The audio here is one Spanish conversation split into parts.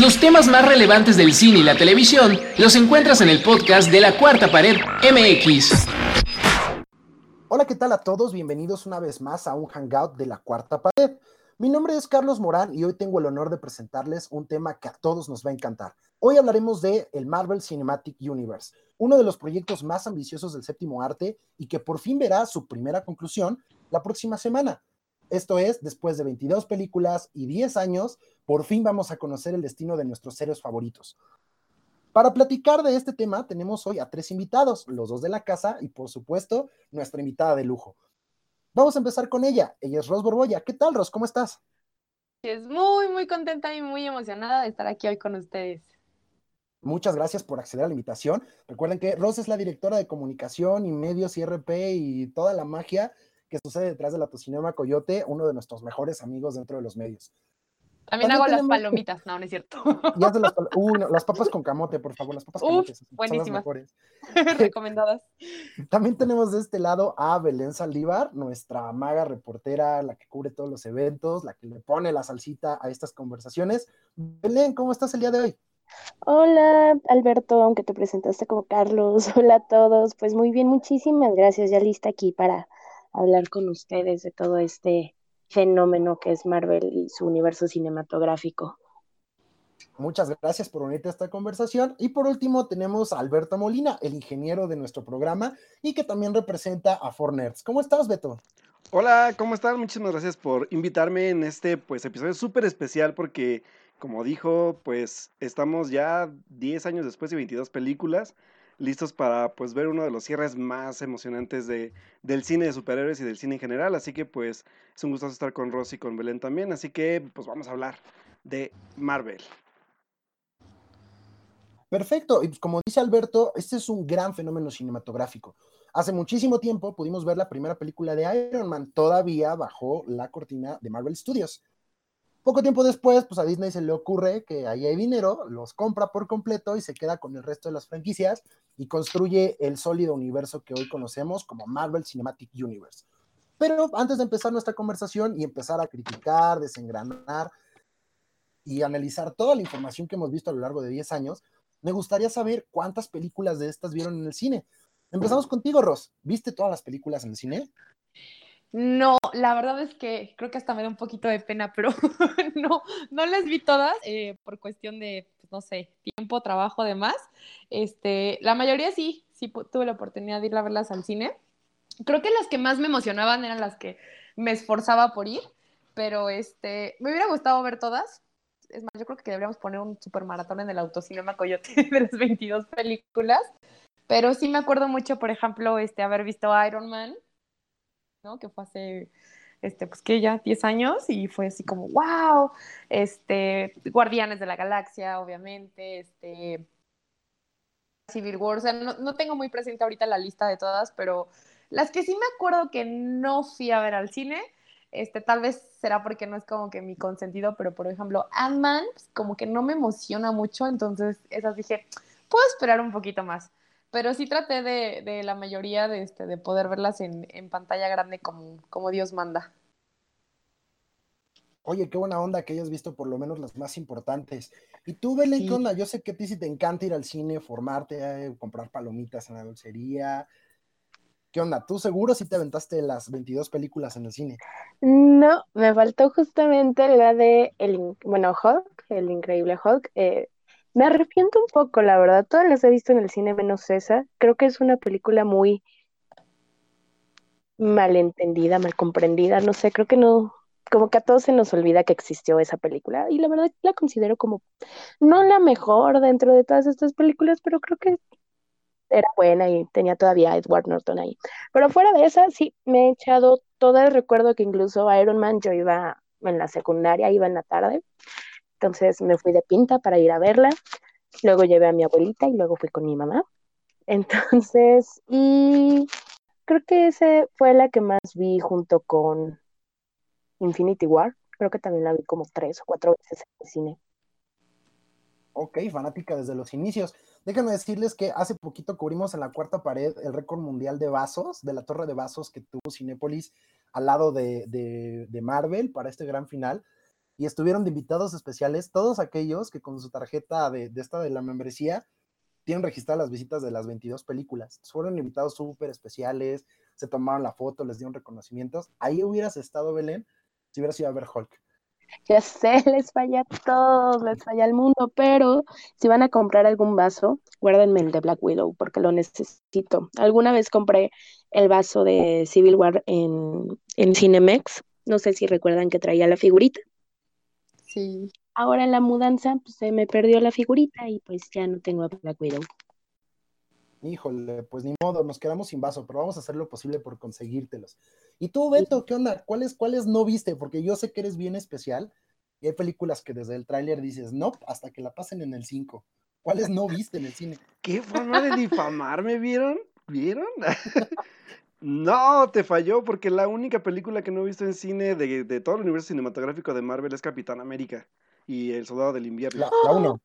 Los temas más relevantes del cine y la televisión los encuentras en el podcast de la Cuarta Pared MX. Hola, ¿qué tal a todos? Bienvenidos una vez más a un hangout de la Cuarta Pared. Mi nombre es Carlos Morán y hoy tengo el honor de presentarles un tema que a todos nos va a encantar. Hoy hablaremos de el Marvel Cinematic Universe, uno de los proyectos más ambiciosos del séptimo arte y que por fin verá su primera conclusión la próxima semana. Esto es, después de 22 películas y 10 años, por fin vamos a conocer el destino de nuestros héroes favoritos. Para platicar de este tema tenemos hoy a tres invitados, los dos de la casa y por supuesto nuestra invitada de lujo. Vamos a empezar con ella. Ella es Ros Borboya. ¿Qué tal, Ros? ¿Cómo estás? Es muy, muy contenta y muy emocionada de estar aquí hoy con ustedes. Muchas gracias por acceder a la invitación. Recuerden que Ros es la directora de comunicación y medios y RP y toda la magia que sucede detrás de la Tocinema Coyote, uno de nuestros mejores amigos dentro de los medios. También, hago las palomitas, no, no es cierto. las, uh, las, papas con camote, por favor, las papas con camote. Buenísimas. Recomendadas. También tenemos de este lado a Belén Saldívar, nuestra maga reportera, la que cubre todos los eventos, la que le pone la salsita a estas conversaciones. Belén, ¿cómo estás el día de hoy? Hola, Alberto, aunque te presentaste como Carlos. Hola a todos. Pues muy bien, muchísimas gracias. Ya lista aquí para hablar con ustedes de todo este fenómeno que es Marvel y su universo cinematográfico. Muchas gracias por unirte a esta conversación. Y por último tenemos a Alberto Molina, el ingeniero de nuestro programa y que también representa a Fornerds. ¿Cómo estás, Beto? Hola, ¿cómo están? Muchísimas gracias por invitarme en este pues, episodio súper especial porque, como dijo, pues estamos ya 10 años después de 22 películas listos para pues ver uno de los cierres más emocionantes de, del cine de superhéroes y del cine en general. Así que pues es un gusto estar con Rosy y con Belén también. Así que pues vamos a hablar de Marvel. Perfecto, y pues, como dice Alberto, este es un gran fenómeno cinematográfico. Hace muchísimo tiempo pudimos ver la primera película de Iron Man, todavía bajo la cortina de Marvel Studios. Poco tiempo después, pues a Disney se le ocurre que ahí hay dinero, los compra por completo y se queda con el resto de las franquicias y construye el sólido universo que hoy conocemos como Marvel Cinematic Universe. Pero antes de empezar nuestra conversación y empezar a criticar, desengranar y analizar toda la información que hemos visto a lo largo de 10 años, me gustaría saber cuántas películas de estas vieron en el cine. Empezamos contigo, Ross. ¿Viste todas las películas en el cine? No, la verdad es que creo que hasta me da un poquito de pena, pero no, no las vi todas eh, por cuestión de, pues, no sé, tiempo, trabajo, demás. Este, la mayoría sí, sí tuve la oportunidad de ir a verlas al cine. Creo que las que más me emocionaban eran las que me esforzaba por ir, pero este, me hubiera gustado ver todas. Es más, yo creo que deberíamos poner un super maratón en el autocinema Coyote de las 22 películas. Pero sí me acuerdo mucho, por ejemplo, este, haber visto Iron Man, que fue hace, este, pues que ya 10 años y fue así como, wow, este, Guardianes de la Galaxia, obviamente, este, Civil War, o sea, no, tengo muy presente ahorita la lista de todas, pero las que sí me acuerdo que no fui a ver al cine, este, tal vez será porque no es como que mi consentido, pero por ejemplo, Ant-Man, pues, como que no me emociona mucho, entonces esas dije, puedo esperar un poquito más pero sí traté de, la mayoría de, este, de poder verlas en, pantalla grande como, como Dios manda. Oye, qué buena onda que hayas visto por lo menos las más importantes. Y tú, Belén, ¿qué onda? Yo sé que a ti sí te encanta ir al cine, formarte, eh, comprar palomitas en la dulcería. ¿Qué onda? ¿Tú seguro si te aventaste las 22 películas en el cine? No, me faltó justamente la de, el, bueno, Hulk, el increíble Hulk. Eh, me arrepiento un poco, la verdad. Todas las he visto en el cine menos esa. Creo que es una película muy malentendida, mal comprendida. No sé, creo que no, como que a todos se nos olvida que existió esa película. Y la verdad la considero como no la mejor dentro de todas estas películas, pero creo que era buena y tenía todavía Edward Norton ahí. Pero fuera de esa, sí, me he echado todo el recuerdo que incluso Iron Man yo iba en la secundaria, iba en la tarde entonces me fui de pinta para ir a verla. Luego llevé a mi abuelita y luego fui con mi mamá. Entonces, y creo que esa fue la que más vi junto con Infinity War. Creo que también la vi como tres o cuatro veces en el cine. Ok, fanática desde los inicios. Déjenme decirles que hace poquito cubrimos en la cuarta pared el récord mundial de vasos, de la torre de vasos que tuvo Cinépolis al lado de, de Marvel para este gran final. Y estuvieron de invitados especiales todos aquellos que con su tarjeta de, esta de la membresía tienen registradas las visitas de las 22 películas. Fueron invitados súper especiales, se tomaron la foto, les dieron reconocimientos. Ahí hubieras estado, Belén, si hubieras ido a ver Hulk. Ya sé, les falla a todos, les falla al mundo, pero si van a comprar algún vaso, guárdenme el de Black Widow porque lo necesito. Alguna vez compré el vaso de Civil War en, en Cinemex, no sé si recuerdan que traía la figurita. Sí. Ahora en la mudanza pues, se me perdió la figurita y pues ya no tengo a Black Widow. Híjole, pues ni modo, nos quedamos sin vaso, pero vamos a hacer lo posible por conseguírtelos. Y tú, Beto, ¿qué onda? ¿Cuáles, ¿Cuáles no viste? Porque yo sé que eres bien especial y hay películas que desde el tráiler dices, no, hasta que la pasen en el 5. ¿Cuáles no viste en el cine? ¿Qué forma de difamarme, vieron? ¿Vieron? no, te falló, porque la única película que no he visto en cine de, de todo el universo cinematográfico de Marvel es Capitán América y El Soldado del Invierno. La 1.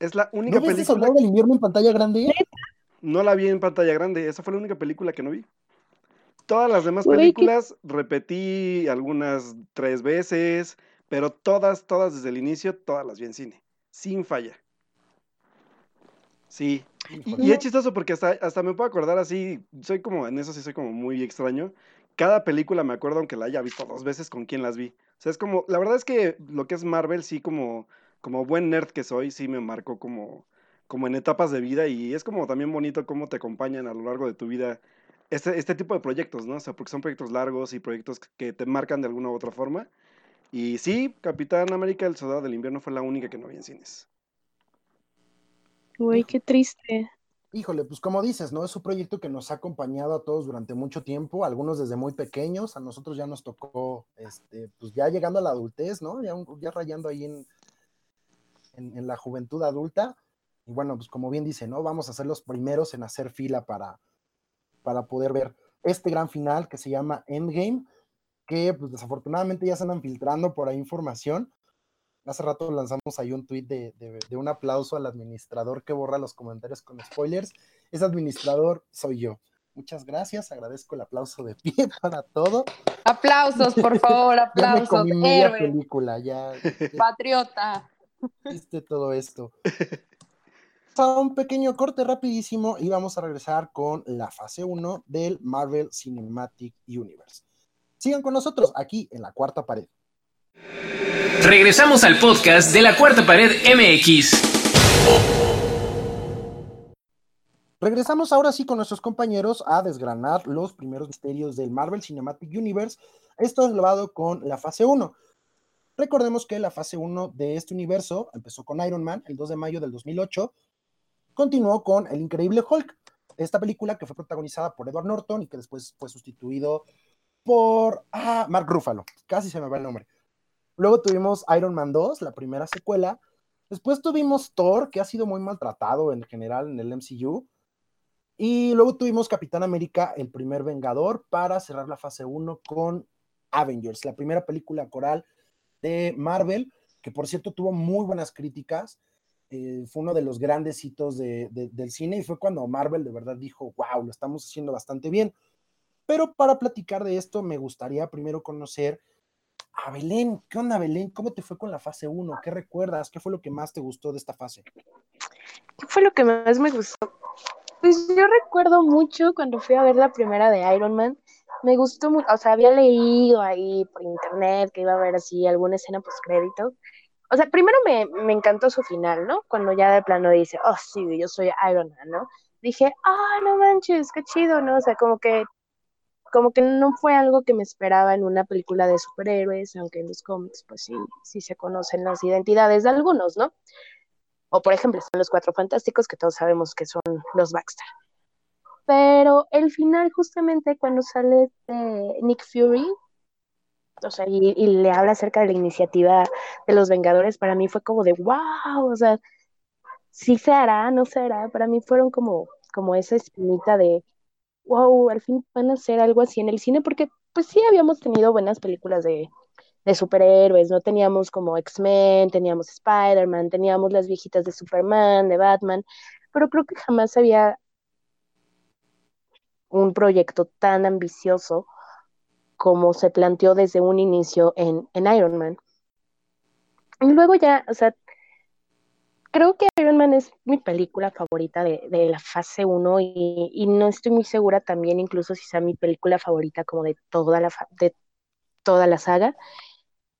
Es la única ¿No viste película. Soldado del Invierno en pantalla grande? No la vi en pantalla grande, esa fue la única película que no vi. Todas las demás Uy, películas repetí algunas tres veces, pero todas, todas desde el inicio, todas las vi en cine, sin falla. Sí. Y es chistoso porque hasta, hasta me puedo acordar así, soy como, en eso sí soy como muy extraño. Cada película me acuerdo, aunque la haya visto dos veces, con quién las vi. O sea, es como, la verdad es que lo que es Marvel, sí, como, como buen nerd que soy, sí me marcó como, como en etapas de vida y es como también bonito cómo te acompañan a lo largo de tu vida este, este tipo de proyectos, ¿no? O sea, porque son proyectos largos y proyectos que te marcan de alguna u otra forma. Y sí, Capitán América, el Soldado del Invierno fue la única que no vi en cines. Uy, qué triste. Híjole, pues como dices, ¿no? Es un proyecto que nos ha acompañado a todos durante mucho tiempo, algunos desde muy pequeños, a nosotros ya nos tocó, este, pues ya llegando a la adultez, ¿no? Ya, ya rayando ahí en, en, en la juventud adulta. Y bueno, pues como bien dice, ¿no? Vamos a ser los primeros en hacer fila para, para poder ver este gran final que se llama Endgame, que pues desafortunadamente ya se andan filtrando por ahí información. Hace rato lanzamos ahí un tweet de, de- de un aplauso al administrador que borra los comentarios con spoilers. Ese administrador soy yo. Muchas gracias, agradezco el aplauso de pie para todo. Aplausos, por favor, Ya me aplausos. comí media película, ya patriota. viste todo esto. Vamos A un pequeño corte rapidísimo y vamos a regresar con la fase 1 del Marvel Cinematic Universe. Sigan con nosotros aquí en la cuarta pared. Regresamos al podcast de la cuarta pared MX. Regresamos ahora sí con nuestros compañeros a desgranar los primeros misterios del Marvel Cinematic Universe. Esto es grabado con la fase 1. Recordemos que la fase 1 de este universo empezó con Iron Man el 2 de mayo del 2008, continuó con El Increíble Hulk, esta película que fue protagonizada por Edward Norton y que después fue sustituido por ah, Mark Ruffalo, casi se me va el nombre. Luego tuvimos Iron Man 2, la primera secuela. Después tuvimos Thor, que ha sido muy maltratado en general en el MCU. Y luego tuvimos Capitán América, el primer Vengador, para cerrar la fase 1 con Avengers, la primera película coral de Marvel, que por cierto tuvo muy buenas críticas. Eh, fue uno de los grandes hitos de, de, del cine y fue cuando Marvel de verdad dijo, wow, lo estamos haciendo bastante bien. Pero para platicar de esto, me gustaría primero conocer a Belén. ¿Qué onda, Belén? ¿Cómo te fue con la fase 1? ¿Qué recuerdas? ¿Qué fue lo que más te gustó de esta fase? ¿Qué fue lo que más me gustó? Pues yo recuerdo mucho cuando fui a ver la primera de Iron Man. Me gustó mucho, o sea, había leído ahí por internet que iba a haber así alguna escena post crédito. O sea, primero me, me encantó su final, ¿no? Cuando ya de plano dice, oh, sí, yo soy Iron Man, ¿no? Dije, ah, no manches, qué chido, ¿no? O sea, como que, como que no fue algo que me esperaba en una película de superhéroes, aunque en los cómics, pues sí, sí se conocen las identidades de algunos, ¿no? O por ejemplo, están los Cuatro Fantásticos, que todos sabemos que son los Baxter. Pero el final, justamente cuando sale eh, Nick Fury, o sea, y, y, le habla acerca de la iniciativa de los Vengadores, para mí fue como de wow, o sea, sí se hará, no se hará, para mí fueron como, como esa espinita de wow, al fin van a hacer algo así en el cine, porque pues sí habíamos tenido buenas películas de, de superhéroes, ¿no? Teníamos como X-Men, teníamos Spider-Man, teníamos las viejitas de Superman, de Batman, pero creo que jamás había un proyecto tan ambicioso como se planteó desde un inicio en, en Iron Man. Y luego ya, o sea, creo que Iron Man es mi película favorita de, la fase 1 y, no estoy muy segura también incluso si sea mi película favorita como de toda la, de toda la saga.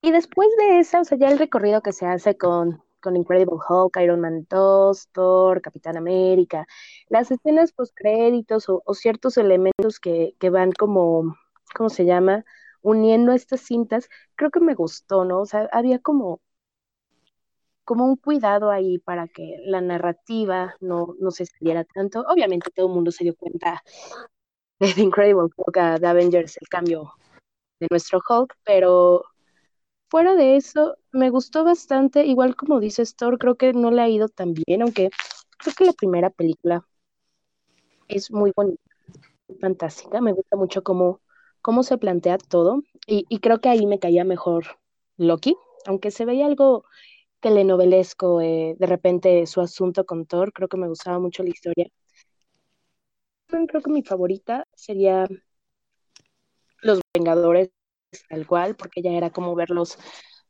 Y después de esa, o sea, ya el recorrido que se hace con, con Incredible Hulk, Iron Man 2, Thor, Capitán América, las escenas post créditos o, o ciertos elementos que, que van como, ¿cómo se llama? uniendo estas cintas, creo que me gustó, ¿no? O sea, había como como un cuidado ahí para que la narrativa no, no se saliera tanto. Obviamente todo el mundo se dio cuenta de The Incredible Hulk de Avengers, el cambio de nuestro Hulk, pero fuera de eso, me gustó bastante, igual como dice Thor, creo que no le ha ido tan bien, aunque creo que la primera película es muy bonita, fantástica, me gusta mucho cómo, cómo se plantea todo, y, y creo que ahí me caía mejor Loki, aunque se veía algo telenovelesco, eh, de repente su asunto con Thor, creo que me gustaba mucho la historia. Creo que mi favorita sería Los Vengadores, tal cual, porque ya era como verlos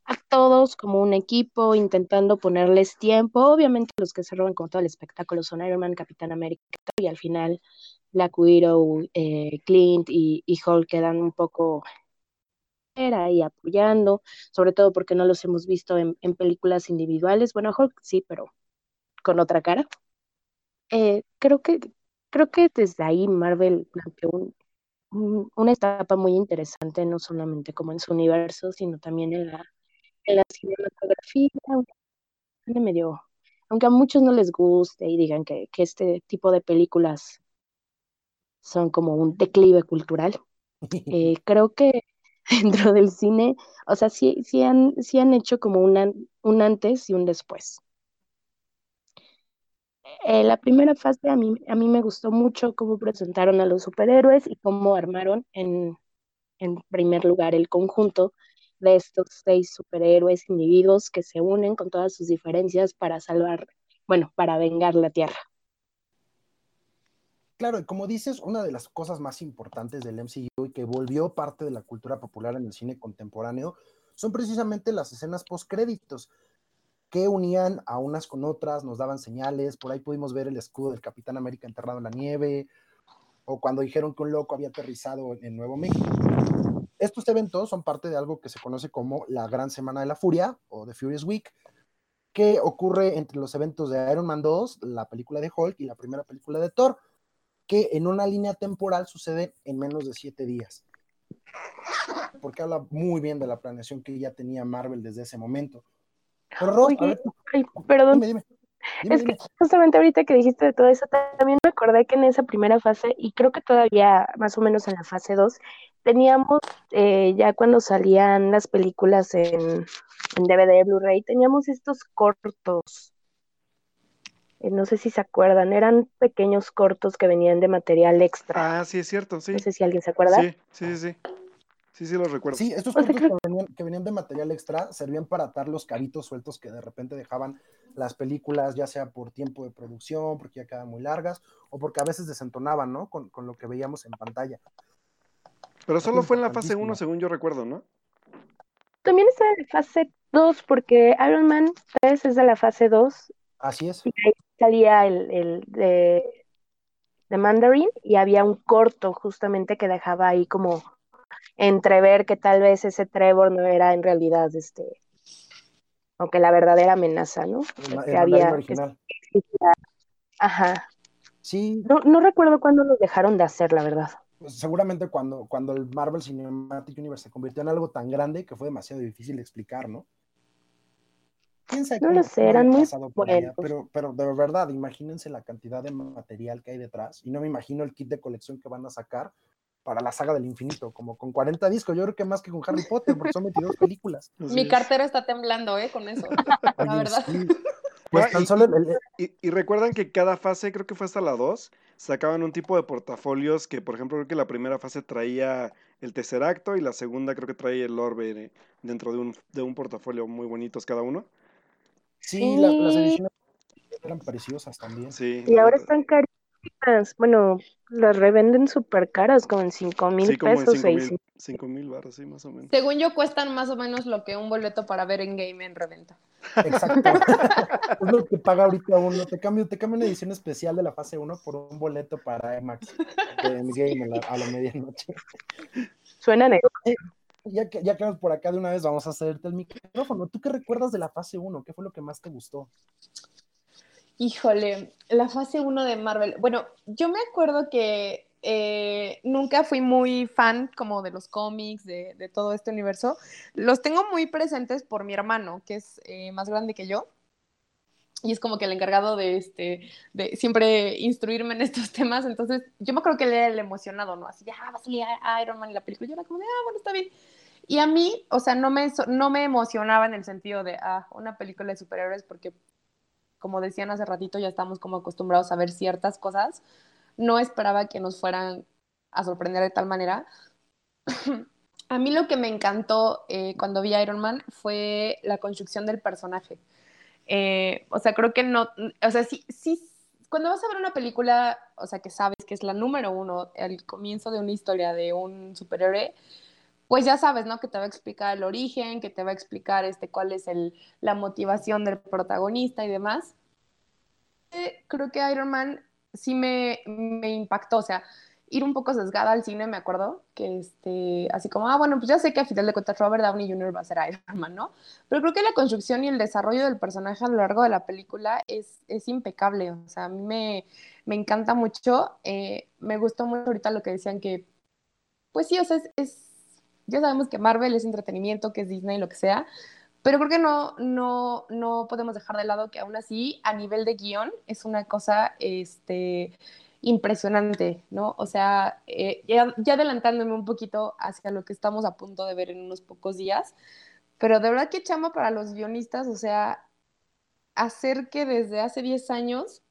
a todos como un equipo, intentando ponerles tiempo. Obviamente los que se roban con todo el espectáculo son Iron Man, Capitán América, y al final Black Widow, eh, Clint y, y Hulk quedan un poco y apoyando, sobre todo porque no los hemos visto en, en películas individuales. Bueno, Hulk sí, pero con otra cara. Eh, creo que creo que desde ahí Marvel planteó un, un, una etapa muy interesante, no solamente como en su universo, sino también en la, en la cinematografía. Medio, aunque a muchos no les guste y digan que, que este tipo de películas son como un declive cultural, eh, creo que dentro del cine, o sea, sí, sí, han, sí han hecho como una, un antes y un después. Eh, la primera fase a mí, a mí me gustó mucho cómo presentaron a los superhéroes y cómo armaron en, en primer lugar el conjunto de estos seis superhéroes individuos que se unen con todas sus diferencias para salvar, bueno, para vengar la Tierra. Claro, y como dices, una de las cosas más importantes del MCU y que volvió parte de la cultura popular en el cine contemporáneo son precisamente las escenas post-créditos que unían a unas con otras, nos daban señales, por ahí pudimos ver el escudo del Capitán América enterrado en la nieve, o cuando dijeron que un loco había aterrizado en Nuevo México. Estos eventos son parte de algo que se conoce como la Gran Semana de la Furia o The Furious Week, que ocurre entre los eventos de Iron Man 2, la película de Hulk y la primera película de Thor que en una línea temporal sucede en menos de siete días. Porque habla muy bien de la planeación que ya tenía Marvel desde ese momento. Pero Ross, Oye, ver, ay, perdón. Dime, dime. Dime, es que justamente ahorita que dijiste de todo eso, también me acordé que en esa primera fase, y creo que todavía más o menos en la fase 2, teníamos eh, ya cuando salían las películas en, en DVD, Blu-ray, teníamos estos cortos no sé si se acuerdan, eran pequeños cortos que venían de material extra. Ah, sí, es cierto, sí. No sé si alguien se acuerda. Sí, sí, sí. Sí, sí, los recuerdo. Sí, estos cortos que venían, que venían, de material extra servían para atar los cabitos sueltos que de repente dejaban las películas, ya sea por tiempo de producción, porque ya quedaban muy largas, o porque a veces desentonaban, ¿no? Con, con lo que veíamos en pantalla. Pero solo fue en la fase 1, según yo recuerdo, ¿no? También está en la fase 2, porque Iron Man 3 es de la fase 2. Así es. Y salía el, el de, de Mandarin y había un corto justamente que dejaba ahí como entrever que tal vez ese Trevor no era en realidad este aunque la verdadera amenaza, ¿no? Que había original. Que, ajá. Sí. No, no recuerdo cuándo lo dejaron de hacer, la verdad. Pues seguramente cuando, cuando el Marvel Cinematic Universe se convirtió en algo tan grande que fue demasiado difícil de explicar, ¿no? ¿Quién sabe no lo sé, eran muy buenos. Pero, pero de verdad, imagínense la cantidad de material que hay detrás. Y no me imagino el kit de colección que van a sacar para la saga del infinito, como con 40 discos. Yo creo que más que con Harry Potter, porque son 22 películas. Mi cartera está temblando, ¿eh? Con eso. Oye, la verdad. Sí. Pues tan solo el, el... Y, y, recuerdan que cada fase, creo que fue hasta la 2, sacaban un tipo de portafolios que, por ejemplo, creo que la primera fase traía el tercer acto y la segunda creo que traía el orbe dentro de un, de un portafolio muy bonitos cada uno. Sí, sí. La, las ediciones eran preciosas también. Sí, y ahora están carísimas. Bueno, las revenden súper caras, como en 5 mil Sí, como en pesos, 5 seis mil, cinco mil baros, sí, más o menos. Según yo, cuestan más o menos lo que un boleto para ver en game en reventa. Exacto. es lo que paga ahorita uno. Te cambio, te cambio una edición especial de la fase 1 por un boleto para IMAX de Endgame a la, a la medianoche. Suena negocio. Ya que ya quedamos por acá de una vez, vamos a hacerte el micrófono. ¿Tú qué recuerdas de la fase 1? ¿Qué fue lo que más te gustó? Híjole, la fase 1 de Marvel. Bueno, yo me acuerdo que eh, nunca fui muy fan como de los cómics, de, de, todo este universo. Los tengo muy presentes por mi hermano, que es eh, más grande que yo. Y es como que el encargado de, este, de siempre instruirme en estos temas. Entonces, yo me acuerdo que él era el emocionado, ¿no? Así, ah, va a salir Iron Man y la película. Yo era como de, ah, bueno, está bien. Y a mí, o sea, no me, no me emocionaba en el sentido de, ah, una película de superhéroes, porque como decían hace ratito, ya estamos como acostumbrados a ver ciertas cosas. No esperaba que nos fueran a sorprender de tal manera. a mí lo que me encantó eh, cuando vi Iron Man fue la construcción del personaje. Eh, o sea, creo que no, o sea, sí, sí, cuando vas a ver una película, o sea, que sabes que es la número uno, el comienzo de una historia de un superhéroe, pues ya sabes, ¿no? Que te va a explicar el origen, que te va a explicar este, cuál es el, la motivación del protagonista y demás. Eh, creo que Iron Man sí me, me, impactó, o sea, ir un poco sesgada al cine, me acuerdo, que este, así como, ah, bueno, pues ya sé que a final de cuentas Robert Downey Jr. va a ser Iron Man, ¿no? Pero creo que la construcción y el desarrollo del personaje a lo largo de la película es, es impecable, o sea, a mí me, me encanta mucho, eh, me gustó mucho ahorita lo que decían que, pues sí, o sea, es, es ya sabemos que Marvel es entretenimiento, que es Disney, lo que sea, pero creo que no, no, no podemos dejar de lado que aún así, a nivel de guion, es una cosa este, impresionante, ¿no? O sea, eh, ya, ya, adelantándome un poquito hacia lo que estamos a punto de ver en unos pocos días, pero de verdad que chama para los guionistas, o sea, hacer que desde hace 10 años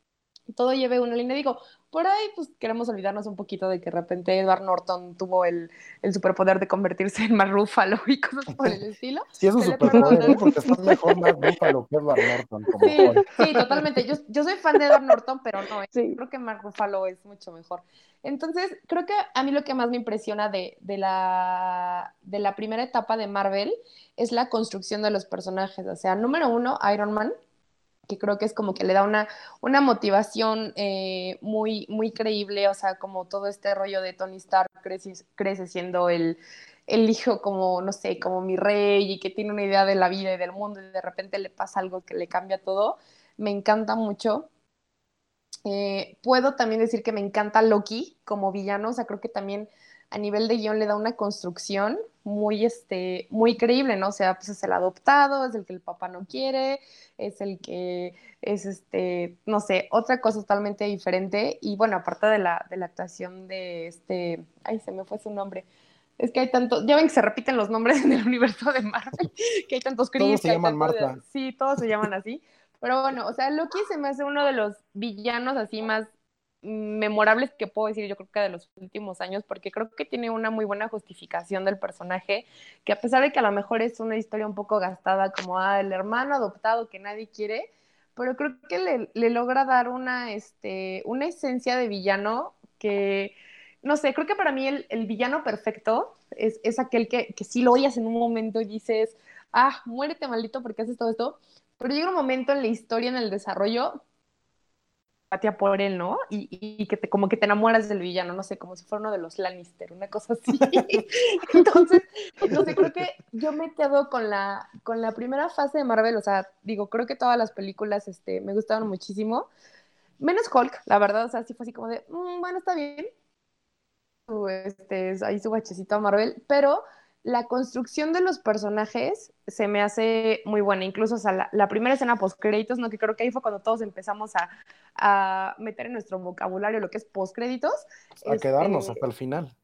todo lleve una línea. Digo, por ahí pues queremos olvidarnos un poquito de que de repente Edward Norton tuvo el, el superpoder de convertirse en Mark Ruffalo y cosas por el estilo. Sí, es un superpoder, porque está mejor Mark Ruffalo que Edward Norton. Como sí, sí, totalmente. Yo, yo, soy fan de Edward Norton, pero no, ¿eh? sí. creo que Mark Ruffalo es mucho mejor. Entonces, creo que a mí lo que más me impresiona de, de, la, de la primera etapa de Marvel es la construcción de los personajes. O sea, número uno, Iron Man, que creo que es como que le da una, una motivación eh, muy, muy creíble, o sea, como todo este rollo de Tony Stark crece, crece siendo el, el, hijo como, no sé, como mi rey y que tiene una idea de la vida y del mundo y de repente le pasa algo que le cambia todo, me encanta mucho. Eh, puedo también decir que me encanta Loki como villano, o sea, creo que también a nivel de guion le da una construcción muy, este, muy creíble, ¿no? O sea, pues es el adoptado, es el que el papá no quiere, es el que es, este, no sé, otra cosa totalmente diferente. Y bueno, aparte de la, de la actuación de este, ay, se me fue su nombre. Es que hay tantos, ya ven que se repiten los nombres en el universo de Marvel, que hay tantos Chris, todos se llaman tantos, Marta. Sí, todos se llaman así. Pero bueno, o sea, Loki se me hace uno de los villanos así más memorables que puedo decir yo creo que de los últimos años, porque creo que tiene una muy buena justificación del personaje, que a pesar de que a lo mejor es una historia un poco gastada como ah, el hermano adoptado que nadie quiere, pero creo que le, le logra dar una, este, una esencia de villano que, no sé, creo que para mí el, el villano perfecto es, es aquel que, que sí lo oyes en un momento y dices, ah, muérete maldito porque haces todo esto, pero llega un momento en la historia, en el desarrollo, empatía por él, ¿no? Y, que te, como que te enamoras del villano, no sé, como si fuera uno de los Lannister, una cosa así. Entonces, sé, creo que yo me quedo con la, con la primera fase de Marvel, o sea, digo, creo que todas las películas este, me gustaron muchísimo, menos Hulk, la verdad, o sea, sí fue así como de, mmm, bueno, está bien, este, ahí su bachecito a Marvel, pero la construcción de los personajes se me hace muy buena. Incluso, o sea, la, primera escena post-créditos, ¿no? Que creo que ahí fue cuando todos empezamos a, a meter en nuestro vocabulario lo que es post-créditos. A este, quedarnos hasta el final.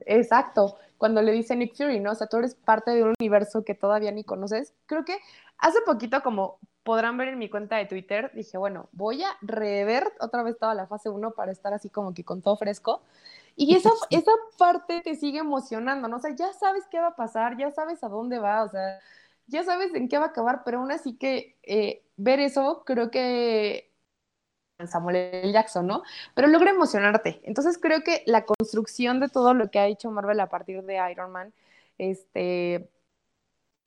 Exacto. Cuando le dice Nick Fury, ¿no? O sea, tú eres parte de un universo que todavía ni conoces. Creo que hace poquito, como podrán ver en mi cuenta de Twitter, dije, bueno, voy a rever otra vez toda la fase 1 para estar así como que con todo fresco. Y esa, esa parte te sigue emocionando, ¿no? O sea, ya sabes qué va a pasar, ya sabes a dónde va, o sea, ya sabes en qué va a acabar, pero aún así que eh, ver eso, creo que Samuel L. Jackson, ¿no? Pero logra emocionarte. Entonces creo que la construcción de todo lo que ha hecho Marvel a partir de Iron Man, este,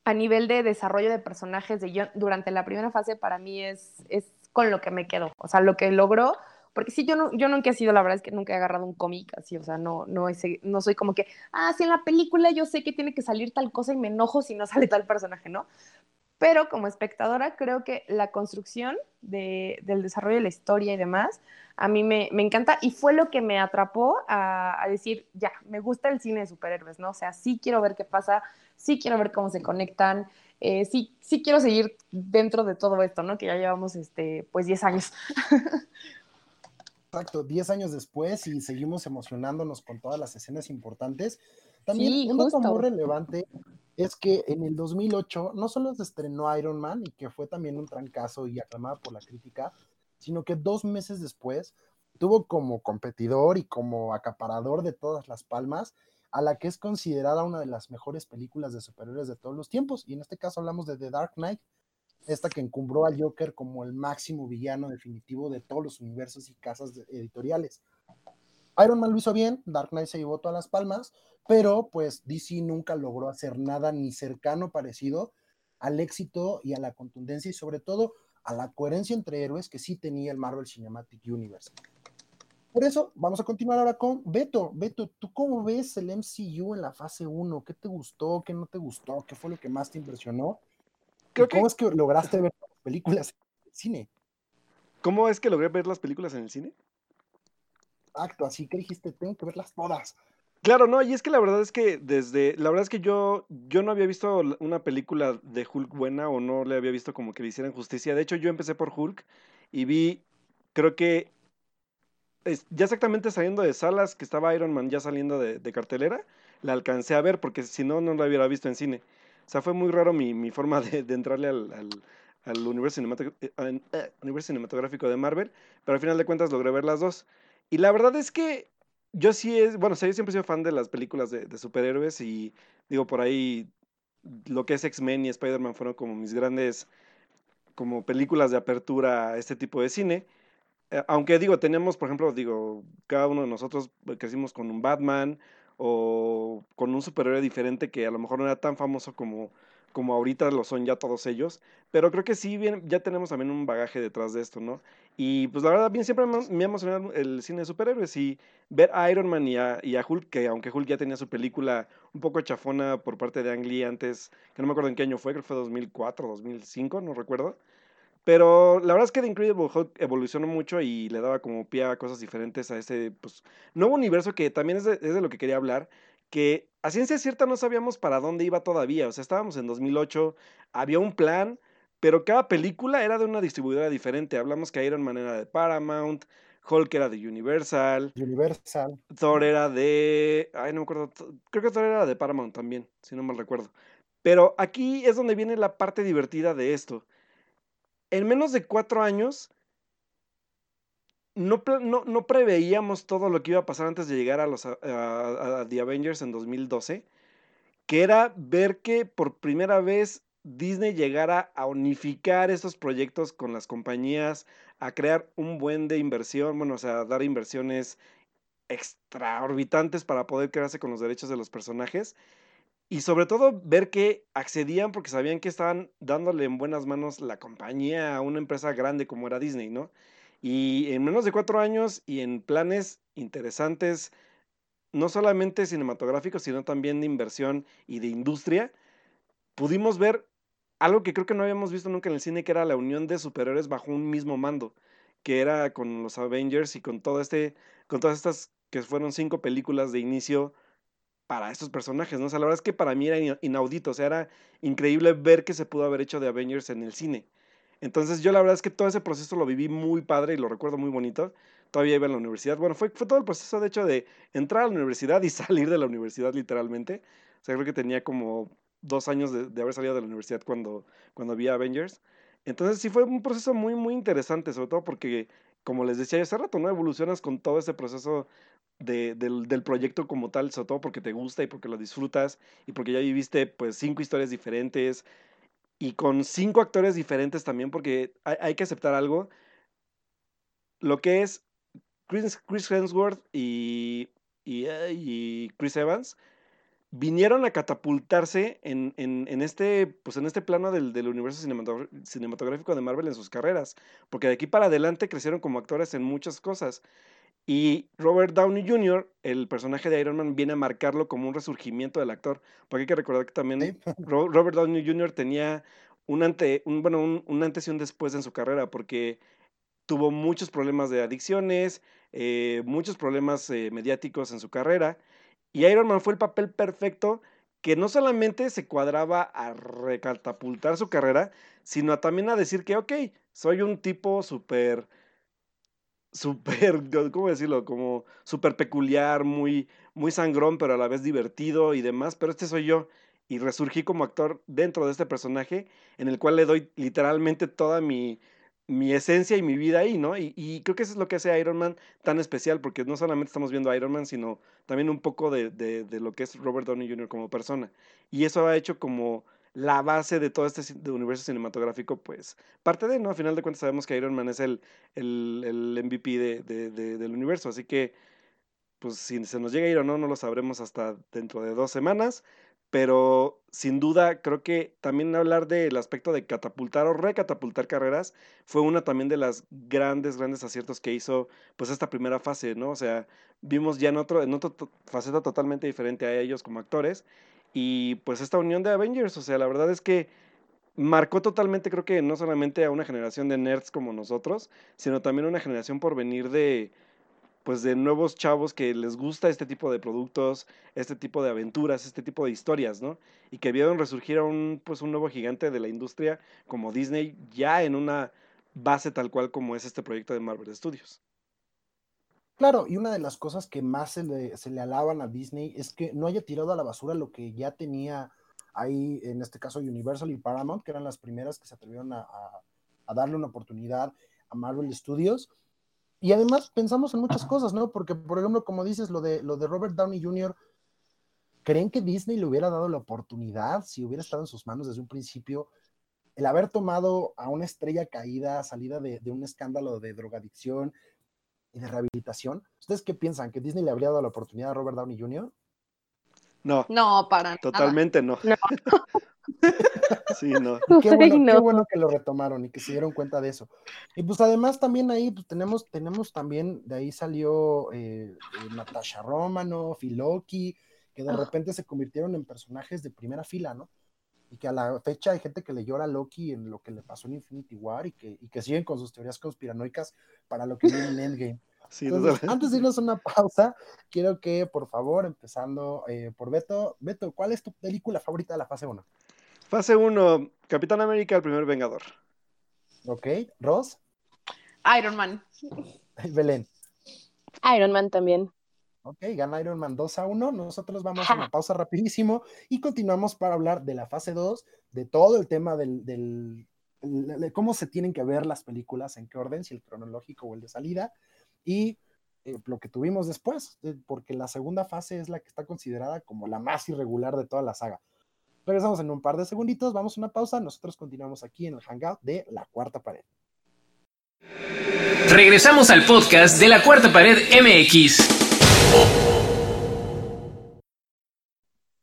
a nivel de desarrollo de personajes de durante la primera fase, para mí es, es con lo que me quedo. O sea, lo que logró porque sí, yo, no, yo nunca he sido, la verdad es que nunca he agarrado un cómic así, o sea, no, no, no soy como que, ah, sí, en la película yo sé que tiene que salir tal cosa y me enojo si no sale tal personaje, ¿no? Pero como espectadora creo que la construcción de, del desarrollo de la historia y demás, a mí me, me encanta y fue lo que me atrapó a, a, decir, ya, me gusta el cine de superhéroes, ¿no? O sea, sí quiero ver qué pasa, sí quiero ver cómo se conectan, eh, sí, sí quiero seguir dentro de todo esto, ¿no? Que ya llevamos, este, pues, 10 años. Exacto, 10 años después y seguimos emocionándonos con todas las escenas importantes. También un dato muy relevante es que en el 2008 no solo se estrenó Iron Man y que fue también un trancazo y aclamada por la crítica, sino que dos meses después tuvo como competidor y como acaparador de todas las palmas a la que es considerada una de las mejores películas de superhéroes de todos los tiempos. Y en este caso hablamos de The Dark Knight, esta que encumbró al Joker como el máximo villano definitivo de todos los universos y casas editoriales. Iron Man lo hizo bien, Dark Knight se llevó todas las palmas, pero pues DC nunca logró hacer nada ni cercano parecido al éxito y a la contundencia y sobre todo a la coherencia entre héroes que sí tenía el Marvel Cinematic Universe. Por eso vamos a continuar ahora con Beto. Beto, ¿tú cómo ves el MCU en la fase 1? ¿Qué te gustó? ¿Qué no te gustó? ¿Qué fue lo que más te impresionó? ¿Cómo es que lograste ver las películas en el cine? ¿Cómo es que logré ver las películas en el cine? Exacto, así que dijiste, tengo que verlas todas. Claro, no, y es que la verdad es que desde, la verdad es que yo, yo no había visto una película de Hulk buena o no le había visto como que le hicieran justicia. De hecho, yo empecé por Hulk y vi, creo que ya exactamente saliendo de salas, que estaba Iron Man ya saliendo de, cartelera, la alcancé a ver porque si no, no la hubiera visto en cine. O sea, fue muy raro mi, mi forma de, entrarle al, al, eh, eh, universo cinematográfico de Marvel, pero al final de cuentas logré ver las dos. Y la verdad es que yo sí es, bueno, o yo siempre he sido fan de las películas de, superhéroes y digo, por ahí lo que es X-Men y Spider-Man fueron como mis grandes como películas de apertura a este tipo de cine. Eh, aunque digo, tenemos, por ejemplo, digo, cada uno de nosotros crecimos con un Batman o con un superhéroe diferente que a lo mejor no era tan famoso como como ahorita lo son ya todos ellos, pero creo que sí, bien, ya tenemos también un bagaje detrás de esto, ¿no? Y pues la verdad, bien, siempre me ha emocionado el cine de superhéroes y ver a Iron Man y a, y Hulk, que aunque Hulk ya tenía su película un poco chafona por parte de Ang Lee antes, que no me acuerdo en qué año fue, creo que fue 2004, 2005, no recuerdo. Pero la verdad es que The Incredible Hulk evolucionó mucho y le daba como pie a cosas diferentes a ese pues, nuevo universo que también es de lo que quería hablar, que a ciencia cierta no sabíamos para dónde iba todavía. O sea, estábamos en 2008, había un plan, pero cada película era de una distribuidora diferente. Hablamos que Iron Man era de Paramount, Hulk era de Universal. Universal. Thor era de. Ay, no me acuerdo. Creo que Thor era de Paramount también, si no mal recuerdo. Pero aquí es donde viene la parte divertida de esto. En menos de cuatro años, no, no, preveíamos todo lo que iba a pasar antes de llegar a, los, a, The Avengers en 2012, que era ver que por primera vez Disney llegara a unificar estos proyectos con las compañías, a crear un buen de inversión, bueno, o sea, dar inversiones extraorbitantes para poder quedarse con los derechos de los personajes. Y sobre todo ver que accedían porque sabían que estaban dándole en buenas manos la compañía a una empresa grande como era Disney, ¿no? Y en menos de cuatro años y en planes interesantes, no solamente cinematográficos, sino también de inversión y de industria, pudimos ver algo que creo que no habíamos visto nunca en el cine, que era la unión de superhéroes bajo un mismo mando, que era con los Avengers y con todo este, con todas estas que fueron cinco películas de inicio para estos personajes, ¿no? La verdad es que para mí era inaudito, o sea, era increíble ver que se pudo haber hecho de Avengers en el cine. Entonces yo la verdad es que todo ese proceso lo viví muy padre y lo recuerdo muy bonito. Todavía iba en la universidad. Bueno, fue, fue todo el proceso de hecho de entrar a la universidad y salir de la universidad literalmente. O sea, creo que tenía como dos años de, de haber salido de la universidad cuando, cuando vi Avengers. Entonces sí fue un proceso muy, muy interesante, sobre todo porque, como les decía hace rato, ¿no? Evolucionas con todo ese proceso de, del, del, proyecto como tal, sobre todo porque te gusta y porque lo disfrutas y porque ya viviste pues cinco historias diferentes, y con cinco actores diferentes también, porque hay, que aceptar algo. lo que es Chris, Chris Hemsworth y, y, Chris Evans vinieron a catapultarse en, en, en, este, pues en este plano del, del universo cinematográfico de Marvel en sus carreras, porque de aquí para adelante crecieron como actores en muchas cosas. Y Robert Downey Jr., el personaje de Iron Man, viene a marcarlo como un resurgimiento del actor, porque hay que recordar que también Robert Downey Jr. tenía un, ante, un, bueno, un, un, antes y un después en su carrera, porque tuvo muchos problemas de adicciones, eh, muchos problemas eh, mediáticos en su carrera, y Iron Man fue el papel perfecto que no solamente se cuadraba a recatapultar su carrera, sino también a decir que, ok, soy un tipo súper, súper, ¿cómo decirlo? Como súper peculiar, muy, muy sangrón, pero a la vez divertido y demás, pero este soy yo. Y resurgí como actor dentro de este personaje, en el cual le doy literalmente toda mi, mi esencia y mi vida ahí, ¿no? Y, creo que eso es lo que hace Iron Man tan especial, porque no solamente estamos viendo a Iron Man, sino también un poco de, de, de, lo que es Robert Downey Jr. como persona. Y eso ha hecho como la base de todo este universo cinematográfico, pues parte de, ¿no? A final de cuentas sabemos que Iron Man es el, el, el MVP de, del universo, así que, pues si se nos llega a ir o no, no lo sabremos hasta dentro de dos semanas pero sin duda creo que también hablar del aspecto de catapultar o recatapultar carreras fue una también de las grandes, grandes aciertos que hizo pues esta primera fase, ¿no? O sea, vimos ya en otro, en otra faceta totalmente diferente a ellos como actores y pues esta unión de Avengers, o sea, la verdad es que marcó totalmente creo que no solamente a una generación de nerds como nosotros, sino también a una generación por venir de pues de nuevos chavos que les gusta este tipo de productos, este tipo de aventuras, este tipo de historias, ¿no? Y que vieron resurgir a un, pues un nuevo gigante de la industria como Disney ya en una base tal cual como es este proyecto de Marvel Studios. Claro, y una de las cosas que más se le, alaban a Disney es que no haya tirado a la basura lo que ya tenía ahí, en este caso Universal y Paramount, que eran las primeras que se atrevieron a, darle una oportunidad a Marvel Studios y además pensamos en muchas cosas, ¿no? Porque, por ejemplo, como dices, lo de, lo de Robert Downey Jr., ¿creen que Disney le hubiera dado la oportunidad, si hubiera estado en sus manos desde un principio, el haber tomado a una estrella caída, salida de un escándalo de drogadicción y de rehabilitación? ¿Ustedes qué piensan? ¿Que Disney le habría dado la oportunidad a Robert Downey Jr.? No. No, para Totalmente no. no. Sí, no. Qué bueno, no. qué bueno, que lo retomaron y que se dieron cuenta de eso. Y pues además también ahí pues, tenemos, tenemos también, de ahí salió eh, eh, Natasha Romanoff y Loki, que de repente se convirtieron en personajes de primera fila, ¿no? Y que a la fecha hay gente que le llora a Loki en lo que le pasó en Infinity War y que, y que siguen con sus teorías conspiranoicas para lo que viene en Endgame. Sí, Entonces, antes de irnos a una pausa, quiero que, por favor, empezando eh, por Beto, Beto, ¿cuál es tu película favorita de la fase 1? Fase 1, Capitán América, el primer Vengador. Ok, Ross. Iron Man. Belén. Iron Man también. Ok, gana Iron Man 2 a 1. Nosotros vamos a una pausa rapidísimo y continuamos para hablar de la fase 2, de todo el tema del, del de cómo se tienen que ver las películas, en qué orden, si el cronológico o el de salida, y eh, lo que tuvimos después, eh, porque la segunda fase es la que está considerada como la más irregular de toda la saga. Regresamos en un par de segunditos, vamos a una pausa, nosotros continuamos aquí en el Hangout de La Cuarta Pared. Regresamos al podcast de La Cuarta Pared MX.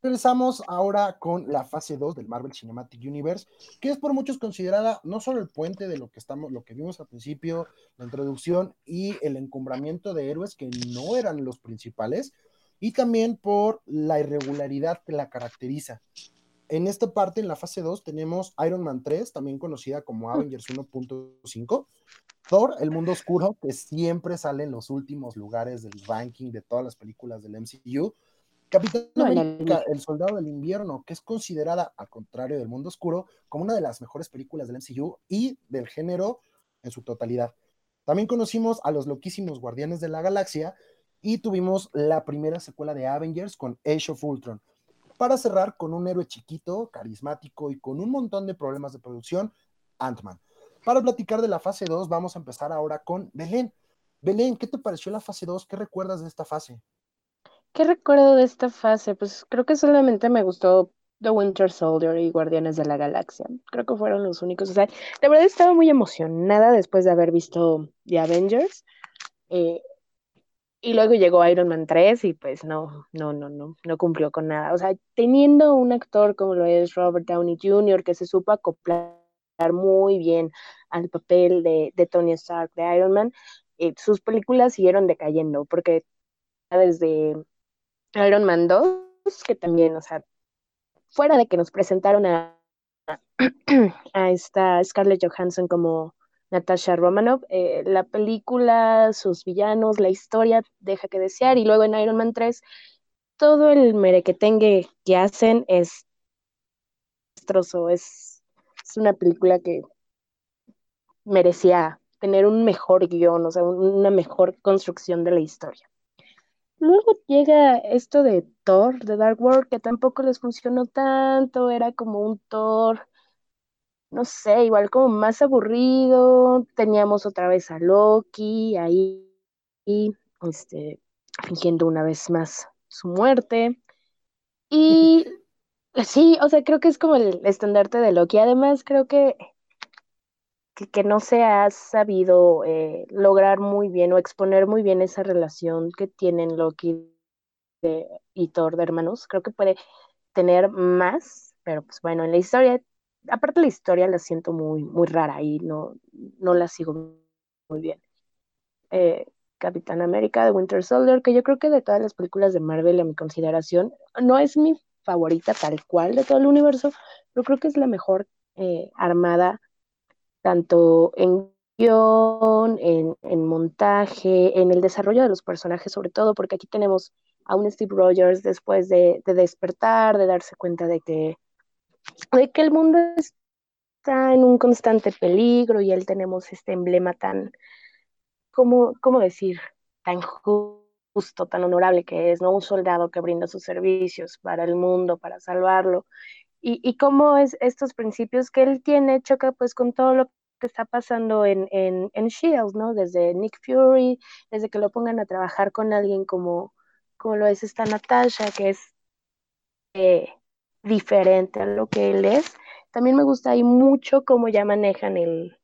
Regresamos ahora con la fase 2 del Marvel Cinematic Universe, que es por muchos considerada no solo el puente de lo que estamos, lo que vimos al principio, la introducción y el encumbramiento de héroes que no eran los principales, y también por la irregularidad que la caracteriza. En esta parte, en la fase 2, tenemos Iron Man 3, también conocida como Avengers 1.5. Thor, El Mundo Oscuro, que siempre sale en los últimos lugares del ranking de todas las películas del MCU. Capitán América, El Soldado del Invierno, que es considerada, al contrario del Mundo Oscuro, como una de las mejores películas del MCU y del género en su totalidad. También conocimos a los loquísimos Guardianes de la Galaxia y tuvimos la primera secuela de Avengers con Age of Ultron para cerrar con un héroe chiquito, carismático y con un montón de problemas de producción, Ant-Man. Para platicar de la fase 2, vamos a empezar ahora con Belén. Belén, ¿qué te pareció la fase 2? ¿Qué recuerdas de esta fase? ¿Qué recuerdo de esta fase? Pues creo que solamente me gustó The Winter Soldier y Guardianes de la Galaxia. Creo que fueron los únicos. O sea, la verdad estaba muy emocionada después de haber visto The Avengers. Eh, y luego llegó Iron Man 3 y pues no, no, no, no, no cumplió con nada. O sea, teniendo un actor como lo es Robert Downey Jr., que se supo acoplar muy bien al papel de, Tony Stark, de Iron Man, eh, sus películas siguieron decayendo, porque desde Iron Man 2, que también, o sea, fuera de que nos presentaron a, a esta Scarlett Johansson como Natasha Romanoff, eh, la película, sus villanos, la historia deja que desear y luego en Iron Man 3 todo el merequetengue que hacen es destrozo, es, es una película que merecía tener un mejor guion, o sea, una mejor construcción de la historia. Luego llega esto de Thor, de Dark World, que tampoco les funcionó tanto, era como un Thor no sé, igual como más aburrido. Teníamos otra vez a Loki ahí, este, fingiendo una vez más su muerte. Y sí, o sea, creo que es como el estandarte de Loki. Además, creo que, que, no se ha sabido eh, lograr muy bien o exponer muy bien esa relación que tienen Loki y Thor de hermanos. Creo que puede tener más, pero pues bueno, en la historia aparte la historia la siento muy, muy rara y no, no la sigo muy bien. Eh, Capitán América de Winter Soldier, que yo creo que de todas las películas de Marvel, a mi consideración, no es mi favorita tal cual de todo el universo, pero creo que es la mejor eh, armada, tanto en guion, en, en, montaje, en el desarrollo de los personajes, sobre todo, porque aquí tenemos a un Steve Rogers después de, de despertar, de darse cuenta de que de que el mundo está en un constante peligro y él tenemos este emblema tan, ¿cómo, cómo decir? Tan justo, tan honorable que es, ¿no? Un soldado que brinda sus servicios para el mundo, para salvarlo. Y, y cómo es estos principios que él tiene choca pues con todo lo que está pasando en, en, en Shield, ¿no? Desde Nick Fury, desde que lo pongan a trabajar con alguien como, como lo es esta Natasha, que es eh, diferente a lo que él es. También me gusta ahí mucho cómo ya manejan el,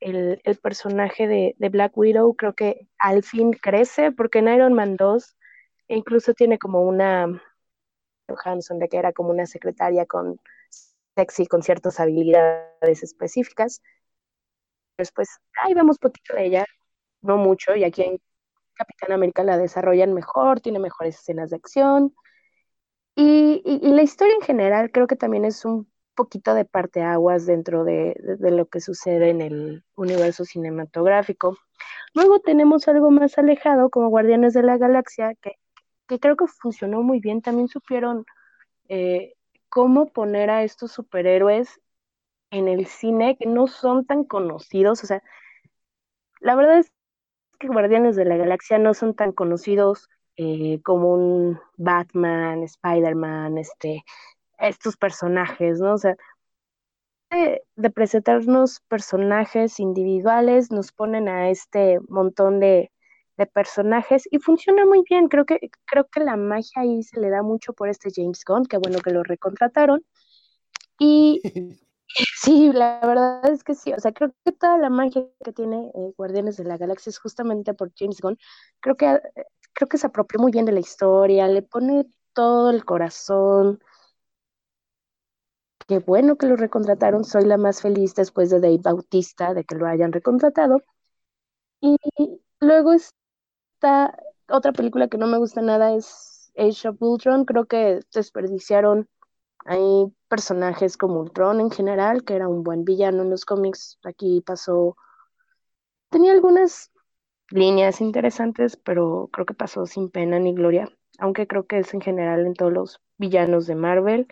el, personaje de, Black Widow. Creo que al fin crece, porque en Iron Man 2 incluso tiene como una Johansson, de que era como una secretaria con sexy, con ciertas habilidades específicas. Después, ahí vemos poquito de ella, no mucho, y aquí en Capitán América la desarrollan mejor, tiene mejores escenas de acción, y, la historia en general creo que también es un poquito de parteaguas dentro de, de, lo que sucede en el universo cinematográfico. Luego tenemos algo más alejado como Guardianes de la Galaxia, que, que creo que funcionó muy bien. También supieron eh, cómo poner a estos superhéroes en el cine que no son tan conocidos. O sea, la verdad es que Guardianes de la Galaxia no son tan conocidos eh, como un Batman, Spider-Man, este, estos personajes, ¿no? O sea, de, presentarnos personajes individuales, nos ponen a este montón de, personajes y funciona muy bien. Creo que, creo que la magia ahí se le da mucho por este James Gunn, que bueno que lo recontrataron. Y sí, la verdad es que sí. O sea, creo que toda la magia que tiene eh, Guardianes de la Galaxia es justamente por James Gunn. Creo que creo que se apropió muy bien de la historia, le pone todo el corazón. Qué bueno que lo recontrataron, soy la más feliz después de Dave Bautista de que lo hayan recontratado. Y luego está otra película que no me gusta nada es Age of Ultron, creo que desperdiciaron hay personajes como Ultron en general, que era un buen villano en los cómics, aquí pasó, tenía algunas líneas interesantes, pero creo que pasó sin pena ni gloria, aunque creo que es en general en todos los villanos de Marvel.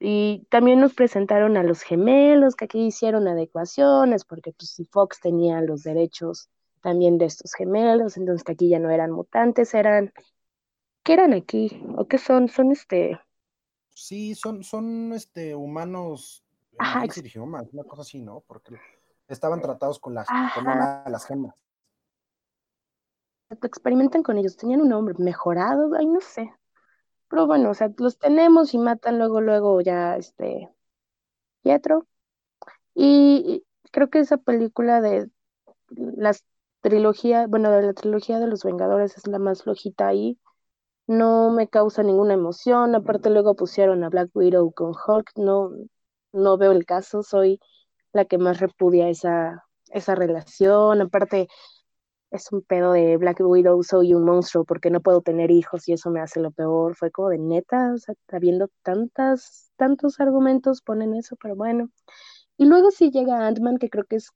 Y también nos presentaron a los gemelos, que aquí hicieron adecuaciones, porque pues si Fox tenía los derechos también de estos gemelos, entonces que aquí ya no eran mutantes, eran, ¿qué eran aquí? ¿O qué son? Son este... Sí, son, son este humanos, Ajá, una cosa así, ¿no? Porque estaban tratados con, las, con una las gemas experimentan con ellos, tenían un nombre mejorado, ay, no sé. Pero bueno, o sea, los tenemos y matan luego, luego ya este Pietro. Y creo que esa película de las trilogía, bueno, de la trilogía de los Vengadores es la más flojita ahí. No me causa ninguna emoción. Aparte luego pusieron a Black Widow con Hulk. No, no veo el caso. Soy la que más repudia esa, esa relación. Aparte, es un pedo de Black Widow, soy un monstruo porque no puedo tener hijos y eso me hace lo peor. Fue como de neta, o sea, habiendo tantas, tantos argumentos ponen eso, pero bueno. Y luego sí llega Ant-Man, que creo que es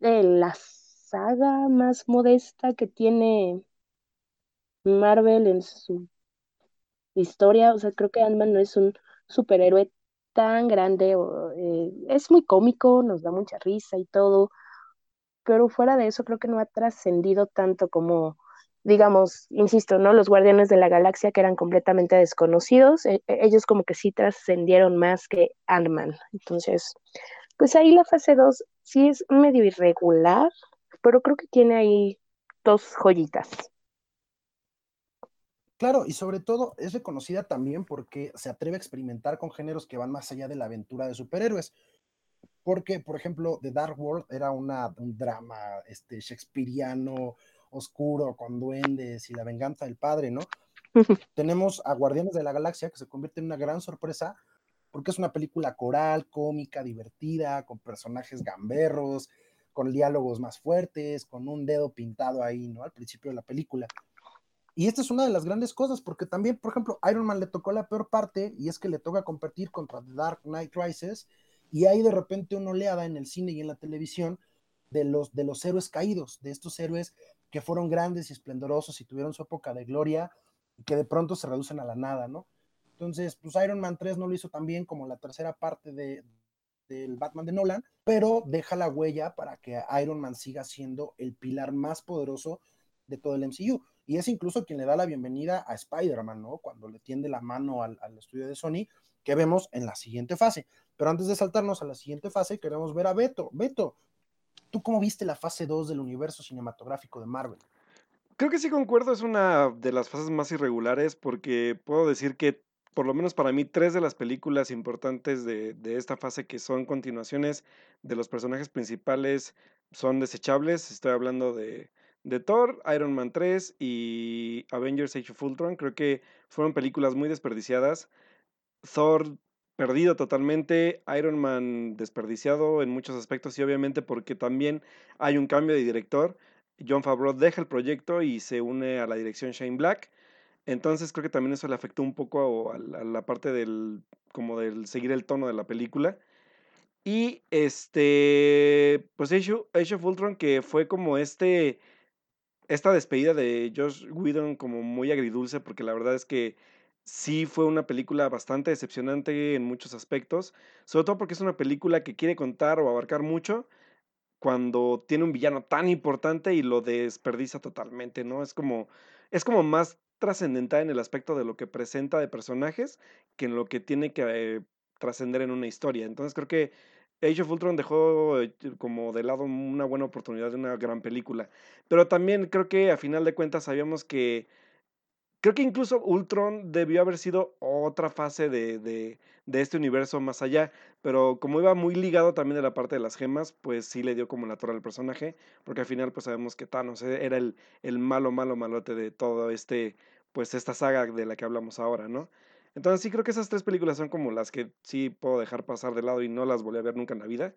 la saga más modesta que tiene Marvel en su historia. O sea, creo que Ant-Man no es un superhéroe tan grande, eh, es muy cómico, nos da mucha risa y todo, pero fuera de eso creo que no ha trascendido tanto como, digamos, insisto, ¿no? Los Guardianes de la Galaxia que eran completamente desconocidos, e, e, ellos como que sí trascendieron más que Ant-Man. Entonces, pues ahí la fase 2 sí es medio irregular, pero creo que tiene ahí dos joyitas. Claro, y sobre todo es reconocida también porque se atreve a experimentar con géneros que van más allá de la aventura de superhéroes. Porque, por ejemplo, The Dark World era una, un drama este, shakespeariano, oscuro, con duendes y la venganza del padre, ¿no? Tenemos a Guardianes de la Galaxia, que se convierte en una gran sorpresa, porque es una película coral, cómica, divertida, con personajes gamberros, con diálogos más fuertes, con un dedo pintado ahí, ¿no? Al principio de la película. Y esta es una de las grandes cosas, porque también, por ejemplo, Iron Man le tocó la peor parte, y es que le toca competir contra The Dark Knight Rises, y hay de repente una oleada en el cine y en la televisión de los, de los héroes caídos, de estos héroes que fueron grandes y esplendorosos y tuvieron su época de gloria, que de pronto se reducen a la nada, ¿no? Entonces, pues Iron Man 3 no lo hizo tan bien como la tercera parte de, del Batman de Nolan, pero deja la huella para que Iron Man siga siendo el pilar más poderoso de todo el MCU. Y es incluso quien le da la bienvenida a Spider-Man, ¿no? Cuando le tiende la mano al, estudio de Sony, que vemos en la siguiente fase. Pero antes de saltarnos a la siguiente fase, queremos ver a Beto. Beto, ¿tú cómo viste la fase 2 del universo cinematográfico de Marvel? Creo que sí concuerdo, es una de las fases más irregulares porque puedo decir que por lo menos para mí, tres de las películas importantes de, esta fase que son continuaciones de los personajes principales son desechables. Estoy hablando de de Thor, Iron Man 3 y Avengers Age of Ultron. Creo que fueron películas muy desperdiciadas. Thor perdido totalmente, Iron Man desperdiciado en muchos aspectos y obviamente porque también hay un cambio de director. John Favreau deja el proyecto y se une a la dirección Shane Black. Entonces creo que también eso le afectó un poco a, la parte del como del seguir el tono de la película. Y este pues Age of Ultron que fue como este esta despedida de Josh Whedon como muy agridulce, porque la verdad es que sí fue una película bastante decepcionante en muchos aspectos, sobre todo porque es una película que quiere contar o abarcar mucho cuando tiene un villano tan importante y lo desperdicia totalmente, ¿no? Es como, es como más trascendental en el aspecto de lo que presenta de personajes que en lo que tiene que eh, trascender en una historia. Entonces creo que Age of Ultron dejó eh, como de lado una buena oportunidad de una gran película. Pero también creo que a final de cuentas sabíamos que. Creo que incluso Ultron debió haber sido otra fase de, de, este universo más allá. Pero como iba muy ligado también de la parte de las gemas, pues sí le dio como la torre al personaje. Porque al final, pues sabemos que Thanos era el, el malo, malo, malote de todo este. Pues esta saga de la que hablamos ahora, ¿no? Entonces sí creo que esas tres películas son como las que sí puedo dejar pasar de lado y no las volví a ver nunca en la vida.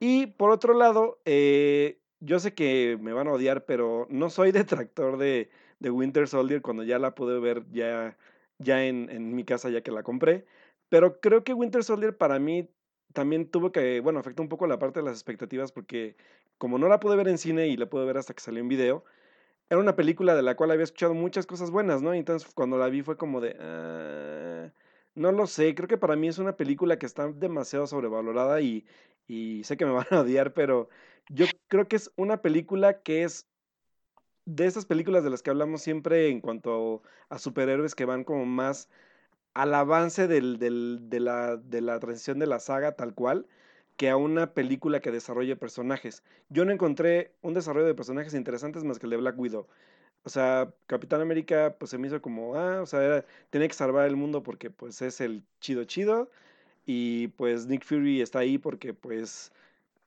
Y por otro lado, eh, yo sé que me van a odiar, pero no soy detractor de, de Winter Soldier cuando ya la pude ver ya, ya en, en mi casa ya que la compré. Pero creo que Winter Soldier para mí también tuvo que, bueno, afectó un poco la parte de las expectativas porque como no la pude ver en cine y la pude ver hasta que salió en video, era una película de la cual había escuchado muchas cosas buenas, ¿no? entonces cuando la vi fue como de... Ah, no lo sé, creo que para mí es una película que está demasiado sobrevalorada y, y sé que me van a odiar, pero yo creo que es una película que es de esas películas de las que hablamos siempre en cuanto a superhéroes que van como más al avance del, del, de, la, de la transición de la saga tal cual que a una película que desarrolle personajes. Yo no encontré un desarrollo de personajes interesantes más que el de Black Widow. O sea, Capitán América pues se me hizo como, ah, o sea, era, que salvar el mundo porque pues es el chido chido y pues Nick Fury está ahí porque pues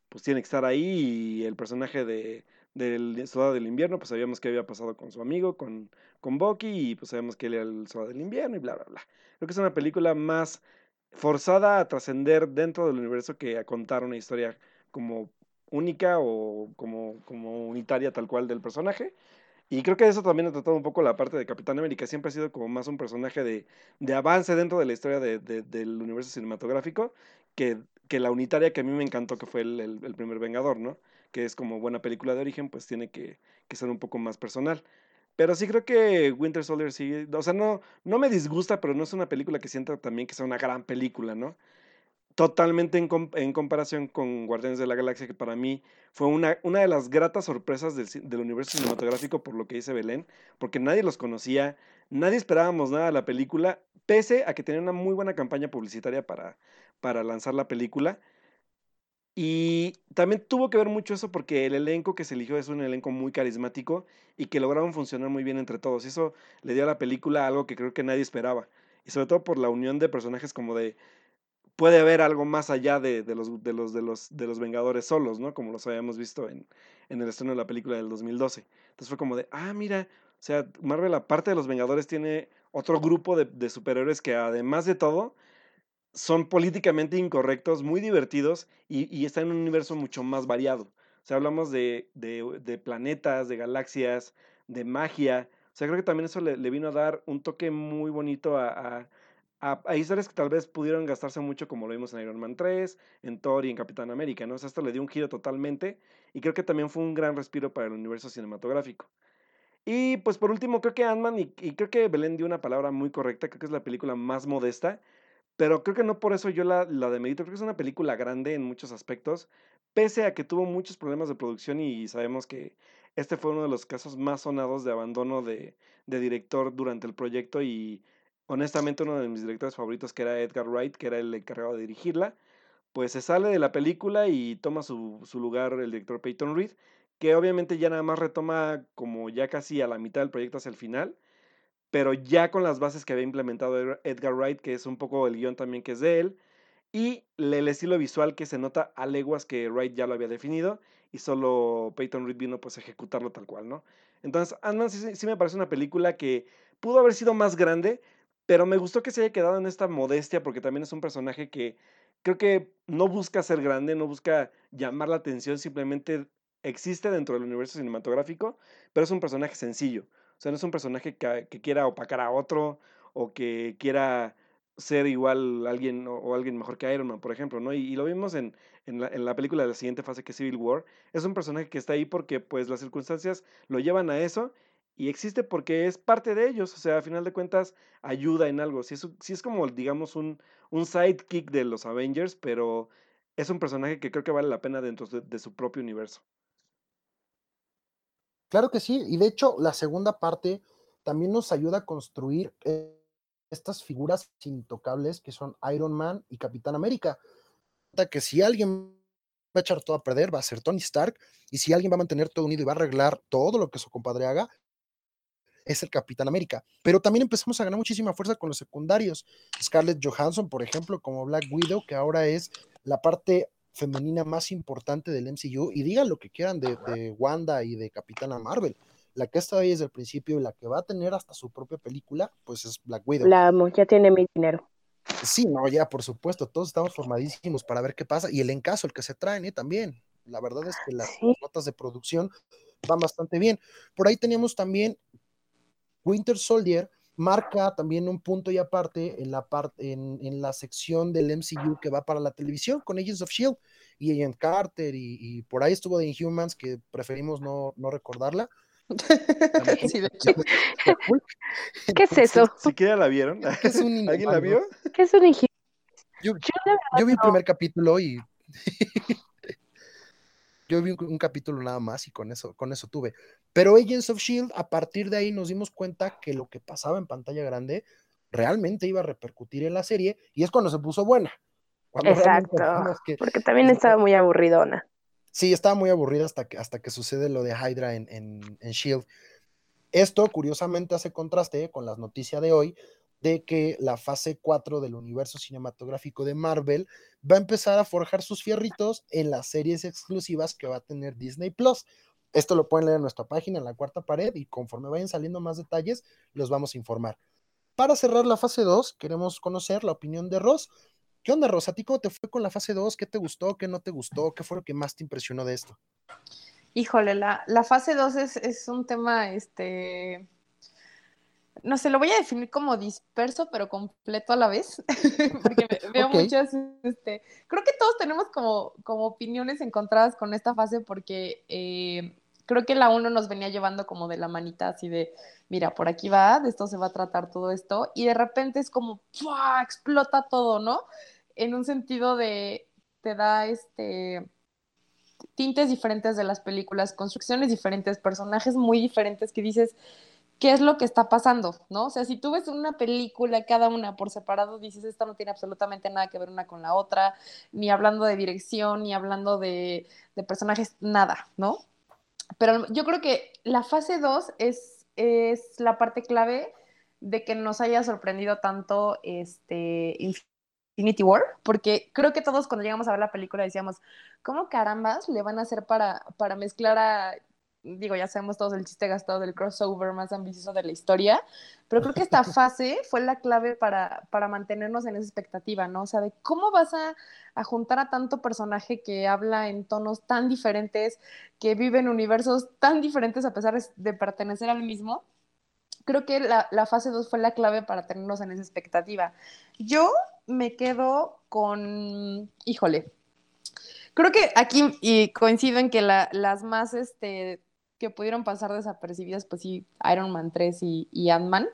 pues tiene que estar ahí y el personaje de del Soldado del Invierno, pues sabíamos que había pasado con su amigo, con, con Bucky, y pues sabemos que él era el Soldado del Invierno y bla, bla, bla. Creo que es una película más forzada a trascender dentro del universo que a contar una historia como única o como, como unitaria tal cual del personaje. Y creo que eso también ha tratado un poco la parte de Capitán América. Siempre ha sido como más un personaje de, de avance dentro de la historia de, del universo cinematográfico que, que, la unitaria que a mí me encantó, que fue el, el, primer Vengador, ¿no? Que es como buena película de origen, pues tiene que, que, ser un poco más personal. Pero sí creo que Winter Soldier sí, o sea, no, no me disgusta, pero no es una película que sienta también que sea una gran película, ¿no? totalmente en, en, comparación con Guardianes de la Galaxia, que para mí fue una, una de las gratas sorpresas del, del, universo cinematográfico, por lo que dice Belén, porque nadie los conocía, nadie esperábamos nada de la película, pese a que tenía una muy buena campaña publicitaria para, para lanzar la película. Y también tuvo que ver mucho eso porque el elenco que se eligió es un elenco muy carismático y que lograron funcionar muy bien entre todos. Y eso le dio a la película algo que creo que nadie esperaba. Y sobre todo por la unión de personajes como de puede haber algo más allá de, los, de, los, de, los, de los Vengadores solos, ¿no? Como los habíamos visto en, en, el estreno de la película del 2012. Entonces fue como de, ah, mira, o sea, Marvel, aparte de los Vengadores, tiene otro grupo de, de superhéroes que además de todo son políticamente incorrectos, muy divertidos y, y, están en un universo mucho más variado. O sea, hablamos de, de planetas, de galaxias, de magia. O sea, creo que también eso le, le vino a dar un toque muy bonito a a, historias que tal vez pudieron gastarse mucho, como lo vimos en Iron Man 3, en Thor y en Capitán América, ¿no? O sea, esto le dio un giro totalmente y creo que también fue un gran respiro para el universo cinematográfico. Y pues por último, creo que Ant-Man, y, creo que Belén dio una palabra muy correcta, creo que es la película más modesta, pero creo que no por eso yo la, la demerito, creo que es una película grande en muchos aspectos, pese a que tuvo muchos problemas de producción y sabemos que este fue uno de los casos más sonados de abandono de, de director durante el proyecto y honestamente uno de mis directores favoritos, que era Edgar Wright, que era el encargado de dirigirla, pues se sale de la película y toma su, lugar el director Peyton Reed, que obviamente ya nada más retoma como ya casi a la mitad del proyecto hacia el final, pero ya con las bases que había implementado Edgar Wright, que es un poco el guion también que es de él, y el estilo visual que se nota a leguas que Wright ya lo había definido, y solo Peyton Reed vino pues a ejecutarlo tal cual, ¿no? Entonces, ant sí, sí me parece una película que pudo haber sido más grande, pero me gustó que se haya quedado en esta modestia porque también es un personaje que creo que no busca ser grande, no busca llamar la atención, simplemente existe dentro del universo cinematográfico, pero es un personaje sencillo. O sea, no es un personaje que, quiera opacar a otro o que quiera ser igual alguien o, alguien mejor que Iron Man, por ejemplo, ¿no? Y, lo vimos en, en, la, en, la, película de la siguiente fase que es Civil War. Es un personaje que está ahí porque pues las circunstancias lo llevan a eso y existe porque es parte de ellos, o sea, a final de cuentas ayuda en algo. Si es, si es como, digamos, un, un sidekick de los Avengers, pero es un personaje que creo que vale la pena dentro de, su propio universo. Claro que sí, y de hecho la segunda parte también nos ayuda a construir eh, estas figuras intocables que son Iron Man y Capitán América. Que si alguien va a echar todo a perder, va a ser Tony Stark, y si alguien va a mantener todo unido y va a arreglar todo lo que su compadre haga, es el Capitán América. Pero también empezamos a ganar muchísima fuerza con los secundarios. Scarlett Johansson, por ejemplo, como Black Widow, que ahora es la parte femenina más importante del MCU. Y digan lo que quieran de, Wanda y de Capitana Marvel. La que está ahí desde el principio y la que va a tener hasta su propia película, pues es Black Widow. La amo, ya tiene mi dinero. Sí, no, ya por supuesto, todos estamos formadísimos para ver qué pasa. Y el encaso, el que se traen, ¿eh? también. La verdad es que las notas de producción van bastante bien. Por ahí teníamos también Winter Soldier marca también un punto y aparte en la, parte en, la sección del MCU que va para la televisión con Agents of Shield y Agent Carter y, por ahí estuvo de Inhumans que preferimos no, recordarla. ¿Qué es eso? ¿Siquiera la vieron? ¿Alguien la vio? ¿Qué es un Inhumans? Yo, vi el primer capítulo y yo vi un, capítulo nada más y con eso, con eso tuve. Pero Agents of Shield, a partir de ahí nos dimos cuenta que lo que pasaba en pantalla grande realmente iba a repercutir en la serie y es cuando se puso buena. Exacto, porque también estaba muy aburridona. Sí, estaba muy aburrida hasta que, hasta que sucede lo de Hydra en, en, Shield. Esto, curiosamente, hace contraste con las noticias de hoy de que la fase 4 del universo cinematográfico de Marvel va a empezar a forjar sus fierritos en las series exclusivas que va a tener Disney Plus. Esto lo pueden leer en nuestra página, en la cuarta pared, y conforme vayan saliendo más detalles, los vamos a informar. Para cerrar la fase 2, queremos conocer la opinión de Ross. ¿Qué onda, Ross? ¿A ti cómo te fue con la fase 2? ¿Qué te gustó? ¿Qué no te gustó? ¿Qué fue lo que más te impresionó de esto? Híjole, la, la fase 2 es, es, un tema, este, no sé, lo voy a definir como disperso, pero completo a la vez, porque veo okay. muchas, este, creo que todos tenemos como, como opiniones encontradas con esta fase, porque eh, creo que la 1 nos venía llevando como de la manita, así de, mira, por aquí va, de esto se va a tratar todo esto, y de repente es como, ¡pua! explota todo, ¿no? En un sentido de, te da este tintes diferentes de las películas, construcciones diferentes, personajes muy diferentes que dices, ¿qué es lo que está pasando? ¿No? O sea, si tú ves una película, cada una por separado, dices, esta no tiene absolutamente nada que ver una con la otra, ni hablando de dirección, ni hablando de personajes, nada, ¿no? Pero yo creo que la fase 2 es, es la parte clave de que nos haya sorprendido tanto este Infinity War, porque creo que todos cuando llegamos a ver la película decíamos, ¿cómo carambas le van a hacer para, para mezclar a, digo, ya sabemos todos el chiste gastado del crossover más ambicioso de la historia, pero creo que esta fase fue la clave para, para mantenernos en esa expectativa, ¿no? O sea, de cómo vas a, a, juntar a tanto personaje que habla en tonos tan diferentes, que vive en universos tan diferentes a pesar de pertenecer al mismo creo que la, la fase 2 fue la clave para tenernos en esa expectativa. Yo me quedo con, híjole, creo que aquí y coincido en que la, las más este, que pudieron pasar desapercibidas, pues sí, Iron Man 3 y, y Ant-Man.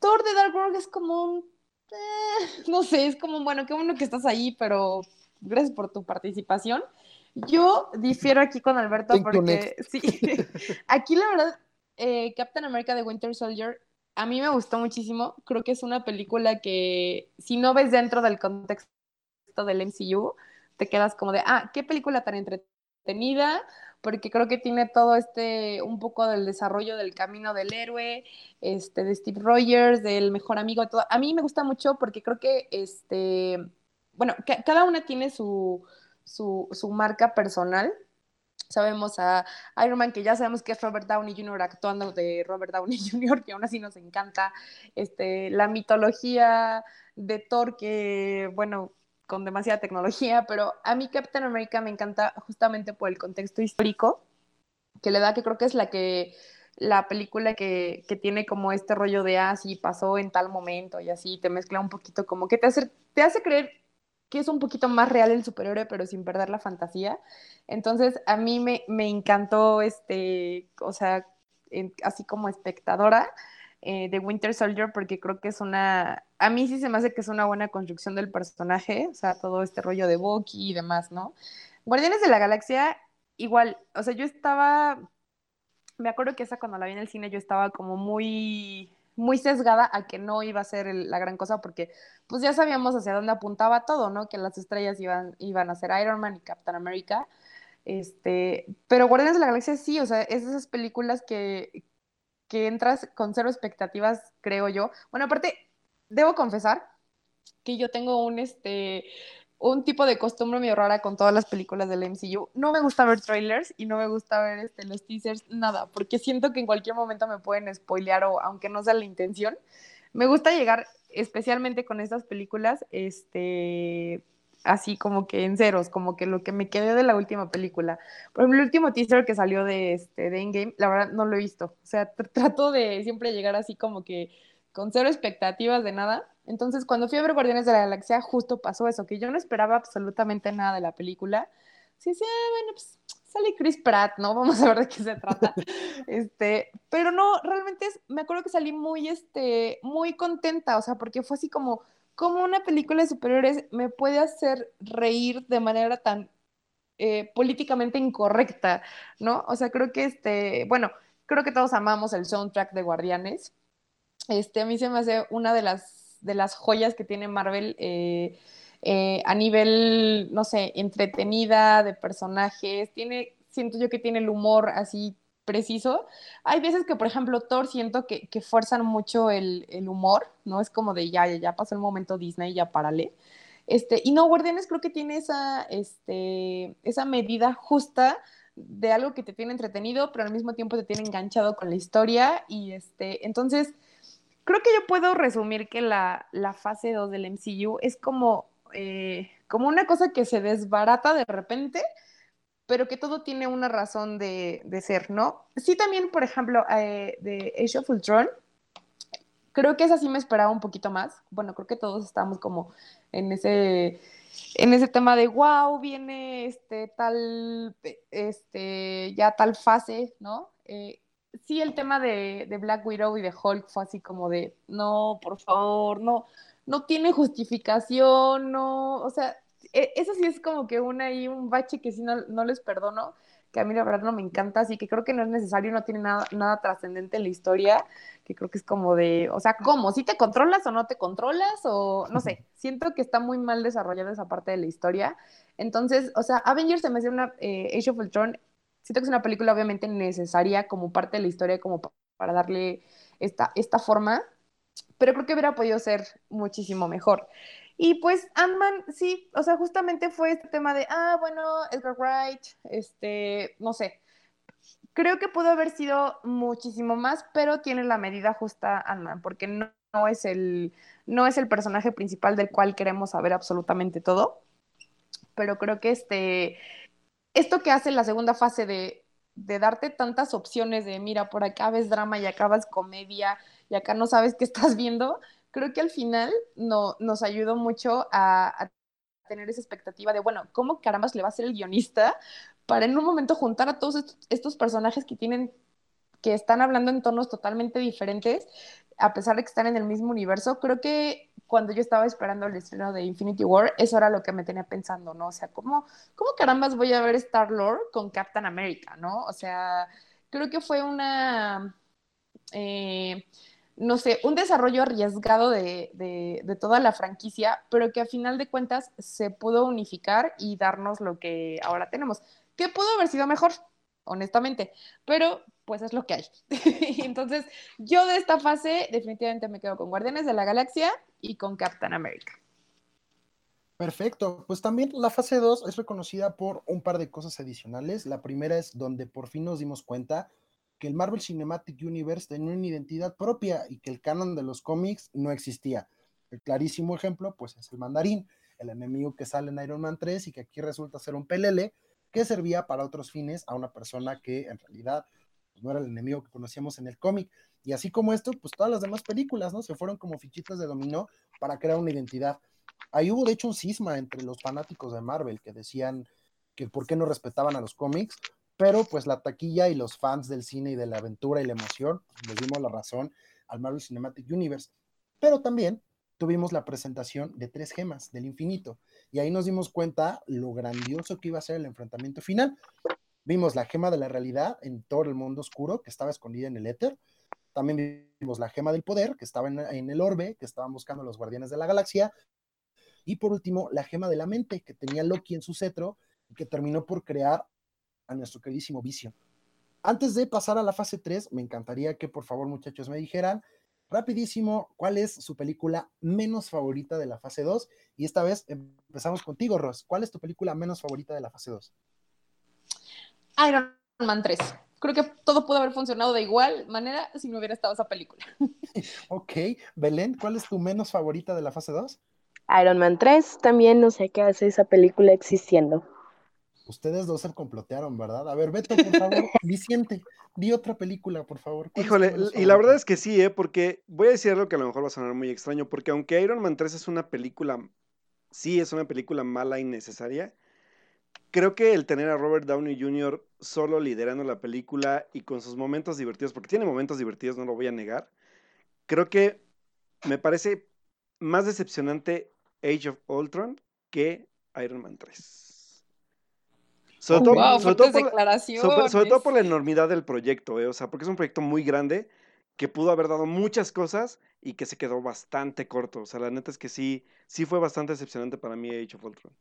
Thor de Dark World es como un, eh, no sé, es como, bueno, qué bueno que estás ahí, pero gracias por tu participación. Yo difiero aquí con Alberto porque sí, aquí la verdad eh, Captain America de Winter Soldier a mí me gustó muchísimo. Creo que es una película que si no ves dentro del contexto del MCU, te quedas como de, ah, qué película tan entretenida, porque creo que tiene todo este, un poco del desarrollo del camino del héroe, este, de Steve Rogers, del mejor amigo, todo. A mí me gusta mucho porque creo que, este, bueno, cada una tiene su, su, su marca personal sabemos a Iron Man, que ya sabemos que es Robert Downey Jr. actuando de Robert Downey Jr., que aún así nos encanta, este, la mitología de Thor, que, bueno, con demasiada tecnología, pero a mí Captain America me encanta justamente por el contexto histórico que le da, que creo que es la que la película que, que tiene como este rollo de, ah, pasó en tal momento y así, te mezcla un poquito como que te hace, te hace creer que es un poquito más real el superhéroe, pero sin perder la fantasía. Entonces, a mí me, me encantó, este, o sea, en, así como espectadora eh, de Winter Soldier, porque creo que es una, a mí sí se me hace que es una buena construcción del personaje, o sea, todo este rollo de Bucky y demás, ¿no? Guardianes de la Galaxia, igual, o sea, yo estaba, me acuerdo que esa cuando la vi en el cine yo estaba como muy muy sesgada a que no iba a ser la gran cosa porque pues ya sabíamos hacia dónde apuntaba todo, ¿no? Que las estrellas iban, iban a ser Iron Man y Captain America. Este, pero Guardianes de la Galaxia sí, o sea, es esas películas que, que entras con cero expectativas, creo yo. Bueno, aparte, debo confesar que yo tengo un, este, un tipo de costumbre medio rara con todas las películas del MCU. No me gusta ver trailers y no me gusta ver este, los teasers, nada, porque siento que en cualquier momento me pueden spoilear o aunque no sea la intención. Me gusta llegar, especialmente con estas películas, este, así como que en ceros, como que lo que me quedé de la última película. Por ejemplo, el último teaser que salió de, este, de Endgame, la verdad no lo he visto. O sea, trato de siempre llegar así como que con cero expectativas de nada entonces, cuando fui a ver Guardianes de la Galaxia, justo pasó eso, que yo no esperaba absolutamente nada de la película. Sí, sí, ah, bueno, pues sale Chris Pratt, ¿no? Vamos a ver de qué se trata. este, pero no, realmente es, me acuerdo que salí muy, este, muy contenta, o sea, porque fue así como, como una película de superhéroes me puede hacer reír de manera tan eh, políticamente incorrecta, ¿no? O sea, creo que este, bueno, creo que todos amamos el soundtrack de Guardianes. Este, a mí se me hace una de las de las joyas que tiene Marvel eh, eh, a nivel, no sé, entretenida, de personajes. Tiene, siento yo que tiene el humor así preciso. Hay veces que, por ejemplo, Thor siento que, que fuerzan mucho el, el, humor, ¿no? Es como de ya, ya, ya pasó el momento Disney, ya párale. Este, y no, Guardianes creo que tiene esa, este, esa medida justa de algo que te tiene entretenido, pero al mismo tiempo te tiene enganchado con la historia. Y este, entonces, creo que yo puedo resumir que la, la fase 2 del MCU es como, eh, como una cosa que se desbarata de repente, pero que todo tiene una razón de, de ser, ¿no? Sí, también, por ejemplo, eh, de Age of Ultron, creo que esa sí me esperaba un poquito más. Bueno, creo que todos estamos como en ese, en ese tema de, wow, viene este tal, este, ya tal fase, ¿no? Eh, sí, el tema de, de, Black Widow y de Hulk fue así como de, no, por favor, no, no tiene justificación, no, o sea, eso sí es como que una y un bache que sí no, no, les perdono, que a mí la verdad no me encanta, así que creo que no es necesario, no tiene nada, nada trascendente en la historia, que creo que es como de, o sea, ¿cómo? ¿Si te controlas o no te controlas? O no sé, siento que está muy mal desarrollada esa parte de la historia. Entonces, o sea, Avengers se me hace una, eh, Age of Ultron, siento que es una película obviamente necesaria como parte de la historia, como para darle esta, esta forma, pero creo que hubiera podido ser muchísimo mejor. Y pues Ant-Man, sí, o sea, justamente fue este tema de, ah, bueno, Edgar Wright, este, no sé. Creo que pudo haber sido muchísimo más, pero tiene la medida justa Ant-Man, porque no, no, es el, no es el personaje principal del cual queremos saber absolutamente todo. Pero creo que este, esto que hace la segunda fase de, de darte tantas opciones de, mira, por acá ves drama y acabas comedia y acá no sabes qué estás viendo, creo que al final no, nos ayudó mucho a, tener esa expectativa de, bueno, ¿cómo carambas le va a ser el guionista para en un momento juntar a todos estos, personajes que tienen, que están hablando en tonos totalmente diferentes, a pesar de que están en el mismo universo? Creo que cuando yo estaba esperando el estreno de Infinity War, eso era lo que me tenía pensando, ¿no? O sea, ¿cómo, cómo voy a ver Star-Lord con Captain America, ¿no? O sea, creo que fue una... Eh, no sé, un desarrollo arriesgado de, toda la franquicia, pero que a final de cuentas se pudo unificar y darnos lo que ahora tenemos, que pudo haber sido mejor, honestamente, pero pues es lo que hay. Entonces, yo de esta fase definitivamente me quedo con Guardianes de la Galaxia y con Captain America. Perfecto, pues también la fase 2 es reconocida por un par de cosas adicionales. La primera es donde por fin nos dimos cuenta que el Marvel Cinematic Universe tenía una identidad propia y que el canon de los cómics no existía. El clarísimo ejemplo, pues, es el mandarín, el enemigo que sale en Iron Man 3 y que aquí resulta ser un pelele que servía para otros fines a una persona que en realidad pues, no era el enemigo que conocíamos en el cómic. Y así como esto, pues todas las demás películas, ¿no? Se fueron como fichitas de dominó para crear una identidad. Ahí hubo, de hecho, un cisma entre los fanáticos de Marvel que decían que por qué no respetaban a los cómics, pero pues la taquilla y los fans del cine y de la aventura y la emoción, les dimos la razón al Marvel Cinematic Universe. Pero también tuvimos la presentación de tres gemas del infinito, y ahí nos dimos cuenta lo grandioso que iba a ser el enfrentamiento final. Vimos la gema de la realidad en todo el mundo oscuro, que estaba escondida en el éter. También vimos la gema del poder, que estaba en el orbe, que estaban buscando los guardianes de la galaxia. Y por último, la gema de la mente, que tenía Loki en su cetro, y que terminó por crear a nuestro queridísimo Vision. Antes de pasar a la fase 3, me encantaría que por favor muchachos me dijeran rapidísimo cuál es su película menos favorita de la fase 2. Y esta vez empezamos contigo, Ross. ¿Cuál es tu película menos favorita de la fase 2? Iron Man 3. Creo que todo pudo haber funcionado de igual manera si no hubiera estado esa película. ok, Belén, ¿cuál es tu menos favorita de la fase 2? Iron Man 3, también no sé qué hace esa película existiendo. Ustedes dos se complotearon, ¿verdad? A ver, Beto, por favor, Vicente, di otra película, por favor. Híjole, y la verdad es que sí, ¿eh? Porque voy a decir algo que a lo mejor va a sonar muy extraño, porque aunque Iron Man 3 es una película, sí es una película mala y necesaria, creo que el tener a Robert Downey Jr. solo liderando la película y con sus momentos divertidos, porque tiene momentos divertidos, no lo voy a negar, creo que me parece más decepcionante Age of Ultron que Iron Man 3. Sobre, todo, wow, sobre, todo por, declaraciones. sobre, todo por la enormidad del proyecto, ¿eh? o sea, porque es un proyecto muy grande que pudo haber dado muchas cosas y que se quedó bastante corto. O sea, la neta es que sí, sí fue bastante decepcionante para mí Age of Ultron.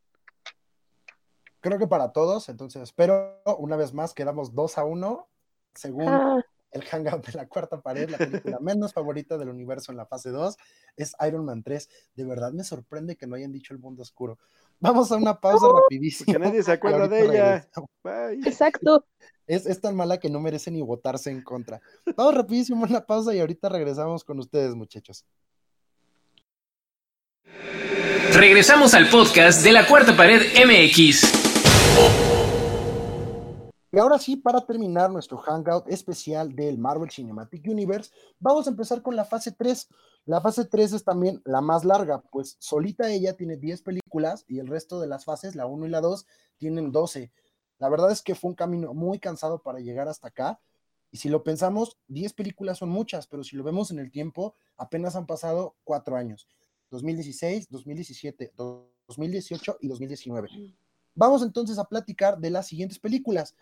Creo que para todos, entonces, pero una vez más quedamos 2 a 1 según Ah, el Hangout de la cuarta pared, la película menos favorita del universo en la fase 2 es Iron Man 3. De verdad me sorprende que no hayan dicho el mundo oscuro. Vamos a una pausa rapidísima. Porque nadie se acuerda de ella. Bye. exacto. Es, es tan mala que no merece ni votarse en contra. Vamos rapidísimo a una pausa y ahorita regresamos con ustedes, muchachos. Regresamos al podcast de la Cuarta Pared MX. Y ahora sí, para terminar nuestro hangout especial del Marvel Cinematic Universe, vamos a empezar con la fase 3. La fase 3 es también la más larga, pues solita ella tiene 10 películas y el resto de las fases, la 1 y la 2, tienen 12. La verdad es que fue un camino muy cansado para llegar hasta acá. Y si lo pensamos, 10 películas son muchas, pero si lo vemos en el tiempo, apenas han pasado 4 años. 2016, 2017, 2018 y 2019. Vamos entonces a platicar de las siguientes películas.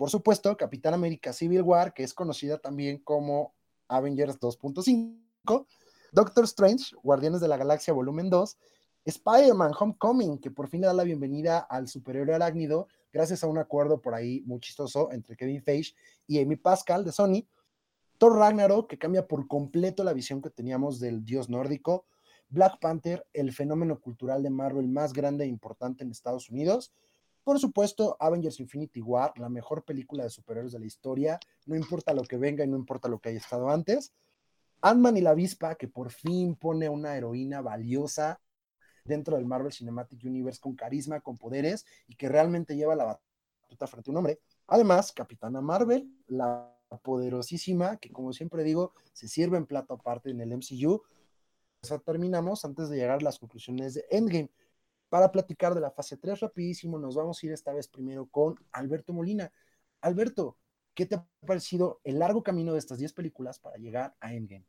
Por supuesto, Capitán América Civil War, que es conocida también como Avengers 2.5, Doctor Strange, Guardianes de la Galaxia Volumen 2, Spider-Man Homecoming, que por fin le da la bienvenida al superhéroe arácnido, gracias a un acuerdo por ahí muy chistoso entre Kevin Feige y Amy Pascal de Sony, Thor Ragnarok, que cambia por completo la visión que teníamos del dios nórdico, Black Panther, el fenómeno cultural de Marvel más grande e importante en Estados Unidos, por supuesto, Avengers Infinity War, la mejor película de superhéroes de la historia, no importa lo que venga y no importa lo que haya estado antes. Ant-Man y la avispa, que por fin pone una heroína valiosa dentro del Marvel Cinematic Universe con carisma, con poderes y que realmente lleva la batuta frente a un hombre. Además, Capitana Marvel, la poderosísima, que como siempre digo, se sirve en plato aparte en el MCU. Eso terminamos antes de llegar a las conclusiones de Endgame. Para platicar de la fase 3 rapidísimo, nos vamos a ir esta vez primero con Alberto Molina. Alberto, ¿qué te ha parecido el largo camino de estas 10 películas para llegar a Endgame?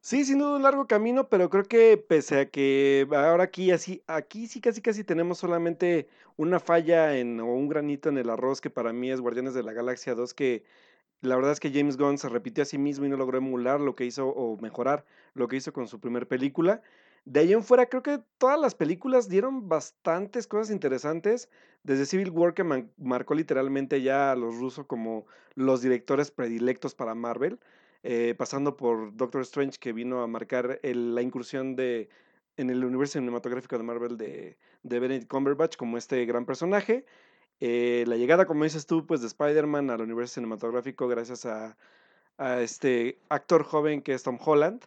Sí, sin duda un largo camino, pero creo que pese a que ahora aquí así, aquí sí casi casi tenemos solamente una falla en, o un granito en el arroz que para mí es Guardianes de la Galaxia 2, que la verdad es que James Gunn se repitió a sí mismo y no logró emular lo que hizo o mejorar lo que hizo con su primer película. De ahí en fuera, creo que todas las películas dieron bastantes cosas interesantes. Desde Civil War, que marcó literalmente ya a los rusos como los directores predilectos para Marvel, eh, pasando por Doctor Strange, que vino a marcar la incursión de, en el universo cinematográfico de Marvel de, de Benedict Cumberbatch como este gran personaje. Eh, la llegada, como dices tú, pues de Spider-Man al universo cinematográfico gracias a, a este actor joven que es Tom Holland.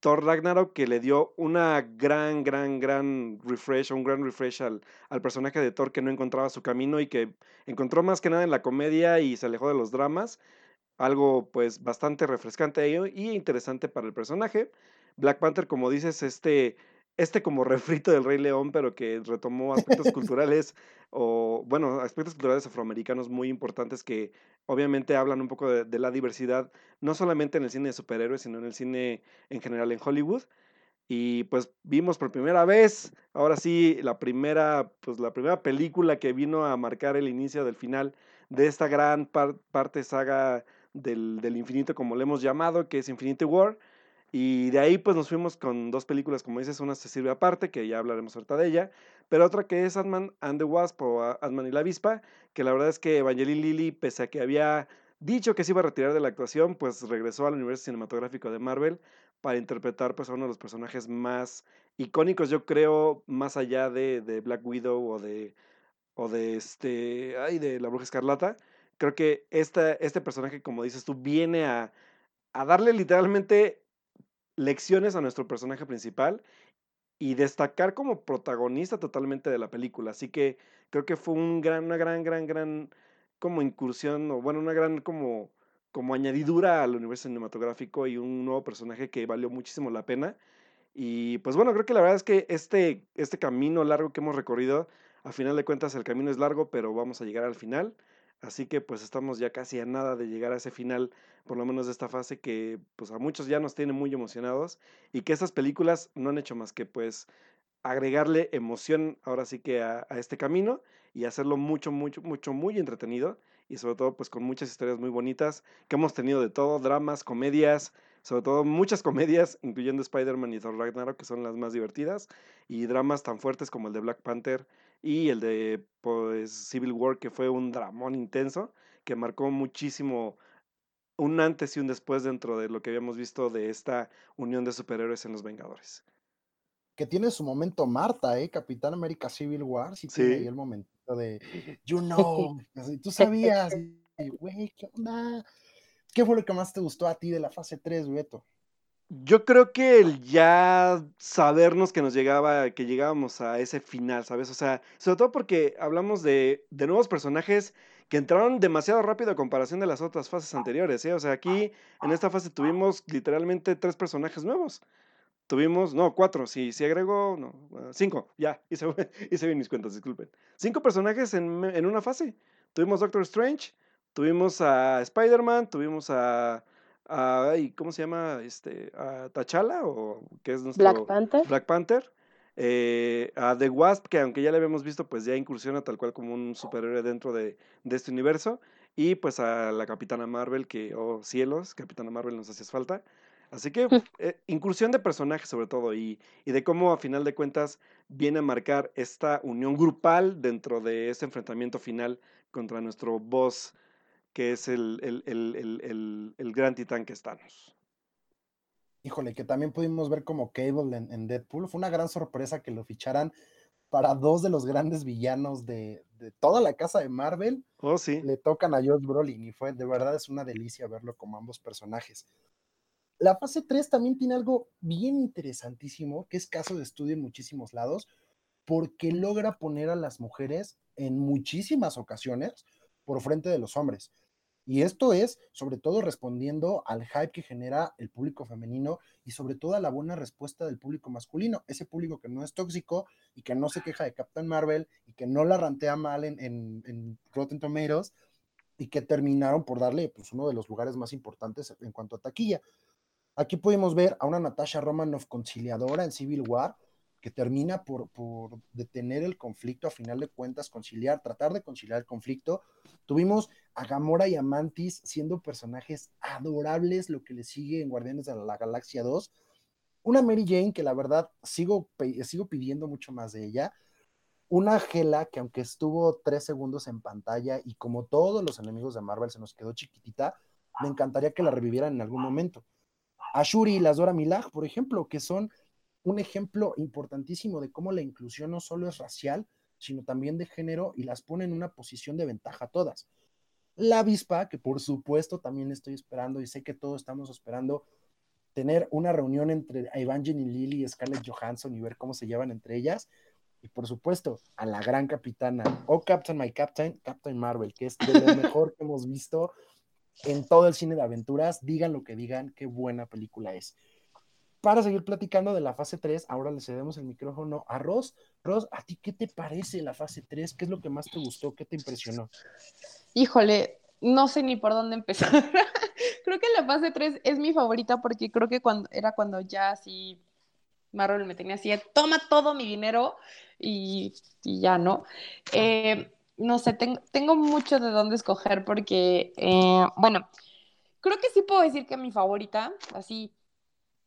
Thor Ragnarok que le dio una gran, gran, gran refresh, un gran refresh al, al personaje de Thor que no encontraba su camino y que encontró más que nada en la comedia y se alejó de los dramas. Algo pues bastante refrescante y y interesante para el personaje. Black Panther, como dices, este, este como refrito del Rey León, pero que retomó aspectos culturales o, bueno, aspectos culturales afroamericanos muy importantes que obviamente hablan un poco de, la diversidad, no solamente en el cine de superhéroes, sino en el cine en general en Hollywood. Y pues vimos por primera vez, ahora sí, la primera, pues la primera película que vino a marcar el inicio del final de esta gran par- parte saga del, del infinito, como le hemos llamado, que es Infinity War. Y de ahí pues nos fuimos con dos películas, como dices, una se sirve aparte, que ya hablaremos ahorita de ella, pero otra que es Ant-Man and the Wasp o Ant-Man y la avispa, que la verdad es que Evangeline Lilly, pese a que había dicho que se iba a retirar de la actuación, pues regresó al universo cinematográfico de Marvel para interpretar pues a uno de los personajes más icónicos, yo creo, más allá de, de Black Widow o de, o de este, ay, de la Bruja Escarlata. Creo que esta, este personaje, como dices tú, viene a, a darle literalmente lecciones a nuestro personaje principal y destacar como protagonista totalmente de la película. Así que creo que fue un gran, una gran, gran, gran como incursión, o bueno, una gran como, como añadidura al universo cinematográfico y un nuevo personaje que valió muchísimo la pena. Y pues bueno, creo que la verdad es que este, este camino largo que hemos recorrido, a final de cuentas el camino es largo, pero vamos a llegar al final. Así que pues estamos ya casi a nada de llegar a ese final, por lo menos de esta fase que pues a muchos ya nos tiene muy emocionados y que estas películas no han hecho más que pues agregarle emoción ahora sí que a, este camino y hacerlo mucho, mucho, mucho, muy entretenido y sobre todo pues con muchas historias muy bonitas que hemos tenido de todo, dramas, comedias, sobre todo muchas comedias, incluyendo Spider-Man y Thor Ragnarok, que son las más divertidas, y dramas tan fuertes como el de Black Panther y el de pues, Civil War, que fue un dramón intenso, que marcó muchísimo un antes y un después dentro de lo que habíamos visto de esta unión de superhéroes en los Vengadores. Que tiene su momento Marta, ¿eh? Capitán América Civil War, sí, tiene ahí el momento de, you know, tú sabías, güey, ¿qué onda? ¿Qué fue lo que más te gustó a ti de la fase 3, Beto? Yo creo que el ya sabernos que nos llegaba, que llegábamos a ese final, ¿sabes? O sea, sobre todo porque hablamos de, nuevos personajes que entraron demasiado rápido a comparación de las otras fases anteriores, ¿eh? O sea, aquí en esta fase tuvimos literalmente tres personajes nuevos. Tuvimos, no, cuatro, si, si agrego, no, cinco, ya, hice, hice bien mis cuentas, disculpen. Cinco personajes en, en una fase. Tuvimos Doctor Strange, tuvimos a Spider-Man, tuvimos a, a ¿cómo se llama? Este, a T'Challa, o qué es nuestro... Black Panther. Black Panther. Eh, a The Wasp, que aunque ya le habíamos visto, pues ya incursiona tal cual como un superhéroe dentro de, de este universo. Y pues a la Capitana Marvel, que, oh cielos, Capitana Marvel nos hacía falta. Así que eh, incursión de personajes sobre todo y, y, de cómo a final de cuentas viene a marcar esta unión grupal dentro de este enfrentamiento final contra nuestro boss, que es el, el, el, el gran titán que estamos híjole, que también pudimos ver como Cable en, Deadpool. Fue una gran sorpresa que lo ficharan para dos de los grandes villanos de, toda la casa de Marvel. Oh, sí. Le tocan a Josh Brolin y fue, de verdad, es una delicia verlo como ambos personajes. La fase 3 también tiene algo bien interesantísimo, que es caso de estudio en muchísimos lados, porque logra poner a las mujeres en muchísimas ocasiones por frente de los hombres. Y esto es sobre todo respondiendo al hype que genera el público femenino y sobre todo a la buena respuesta del público masculino, ese público que no es tóxico y que no se queja de Captain Marvel y que no la rantea mal en, en, Rotten Tomatoes y que terminaron por darle pues, uno de los lugares más importantes en cuanto a taquilla. Aquí pudimos ver a una Natasha Romanoff conciliadora en Civil War, que termina por, por, detener el conflicto, a final de cuentas, conciliar, tratar de conciliar el conflicto. Tuvimos a Gamora y a Mantis siendo personajes adorables, lo que le sigue en Guardianes de la Galaxia 2. Una Mary Jane que la verdad sigo, sigo pidiendo mucho más de ella. Una Gela que aunque estuvo tres segundos en pantalla y como todos los enemigos de Marvel se nos quedó chiquitita, me encantaría que la revivieran en algún momento. A Shuri y las Dora Milag, por ejemplo, que son un ejemplo importantísimo de cómo la inclusión no solo es racial, sino también de género y las pone en una posición de ventaja a todas. La avispa, que por supuesto también estoy esperando y sé que todos estamos esperando tener una reunión entre Evangeline Lily y Scarlett Johansson y ver cómo se llevan entre ellas. Y por supuesto, a la gran capitana, o oh, Captain My Captain, Captain Marvel, que es de lo mejor que hemos visto en todo el cine de aventuras. Digan lo que digan, qué buena película es para seguir platicando de la fase 3, ahora le cedemos el micrófono a Ross. Ross, ¿a ti qué te parece la fase 3? ¿Qué es lo que más te gustó? ¿Qué te impresionó? Híjole, no sé ni por dónde empezar. creo que la fase 3 es mi favorita porque creo que cuando era cuando ya así Marvel me tenía así, toma todo mi dinero y, ya, ¿no? Eh, no sé, tengo, mucho de dónde escoger porque, eh, bueno, creo que sí puedo decir que mi favorita, así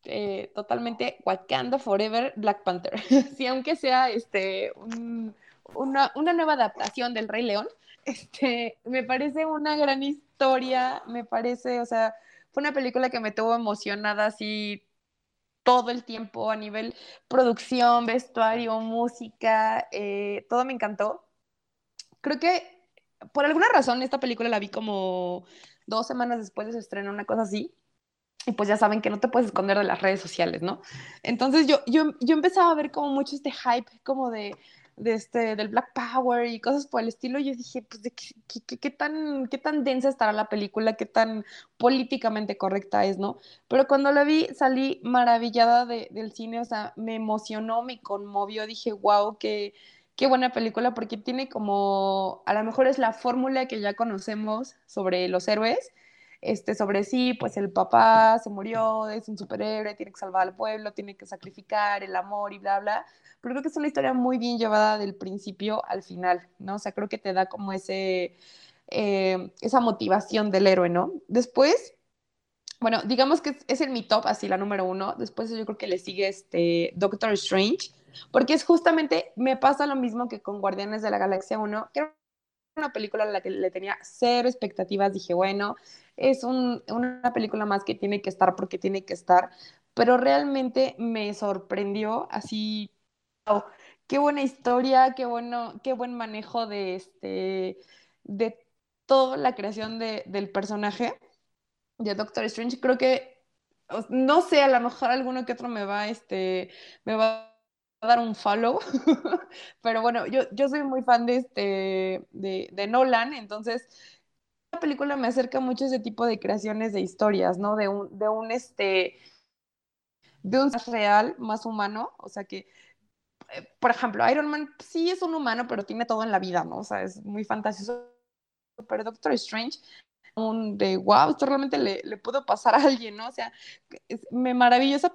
eh, totalmente Wakanda Forever Black Panther. sí, aunque sea este, una, nueva adaptación del Rey León, este, me parece una gran historia, me parece, o sea, fue una película que me tuvo emocionada así todo el tiempo a nivel producción, vestuario, música, eh, todo me encantó. Creo que por alguna razón esta película la vi como dos semanas después de su estreno, una cosa así, y pues ya saben que no te puedes esconder de las redes sociales, ¿no? Entonces yo, yo, yo empezaba a ver como mucho este hype como de, de este, del Black Power y cosas por el estilo, yo dije, pues, ¿de qué, qué, tan, ¿qué tan densa estará la película? ¿Qué tan políticamente correcta es, no? Pero cuando la vi, salí maravillada de, del cine, o sea, me emocionó, me conmovió, dije, wow, qué, qué buena película, porque tiene como, a lo mejor es la fórmula que ya conocemos sobre los héroes, este, sobre sí, pues el papá se murió, es un superhéroe, tiene que salvar al pueblo, tiene que sacrificar el amor y bla, bla. Pero creo que es una historia muy bien llevada del principio al final, ¿no? O sea, creo que te da como ese, eh, esa motivación del héroe, ¿no? Después, bueno, digamos que es en mi top, así la número uno. Después yo creo que le sigue este Doctor Strange, porque es justamente, me pasa lo mismo que con Guardianes de la Galaxia 1, que una película a la que le tenía cero expectativas. Dije, bueno, es una película más que tiene que estar porque tiene que estar, pero realmente me sorprendió así. qué buena historia, qué bueno, qué buen manejo de este de toda la creación del personaje de Doctor Strange. Creo que no sé, a lo mejor alguno que otro me va, este, me va a dar un follow, pero bueno, yo, yo soy muy fan de, este, de, de Nolan, entonces película me acerca mucho a ese tipo de creaciones de historias, ¿no? De un, de un, este, de un real más humano, o sea que, eh, por ejemplo, Iron Man sí es un humano, pero tiene todo en la vida, ¿no? O sea, es muy fantasioso, pero Doctor Strange un wow, esto realmente le, le, pudo pasar a alguien, ¿no? O sea, me maravilló esa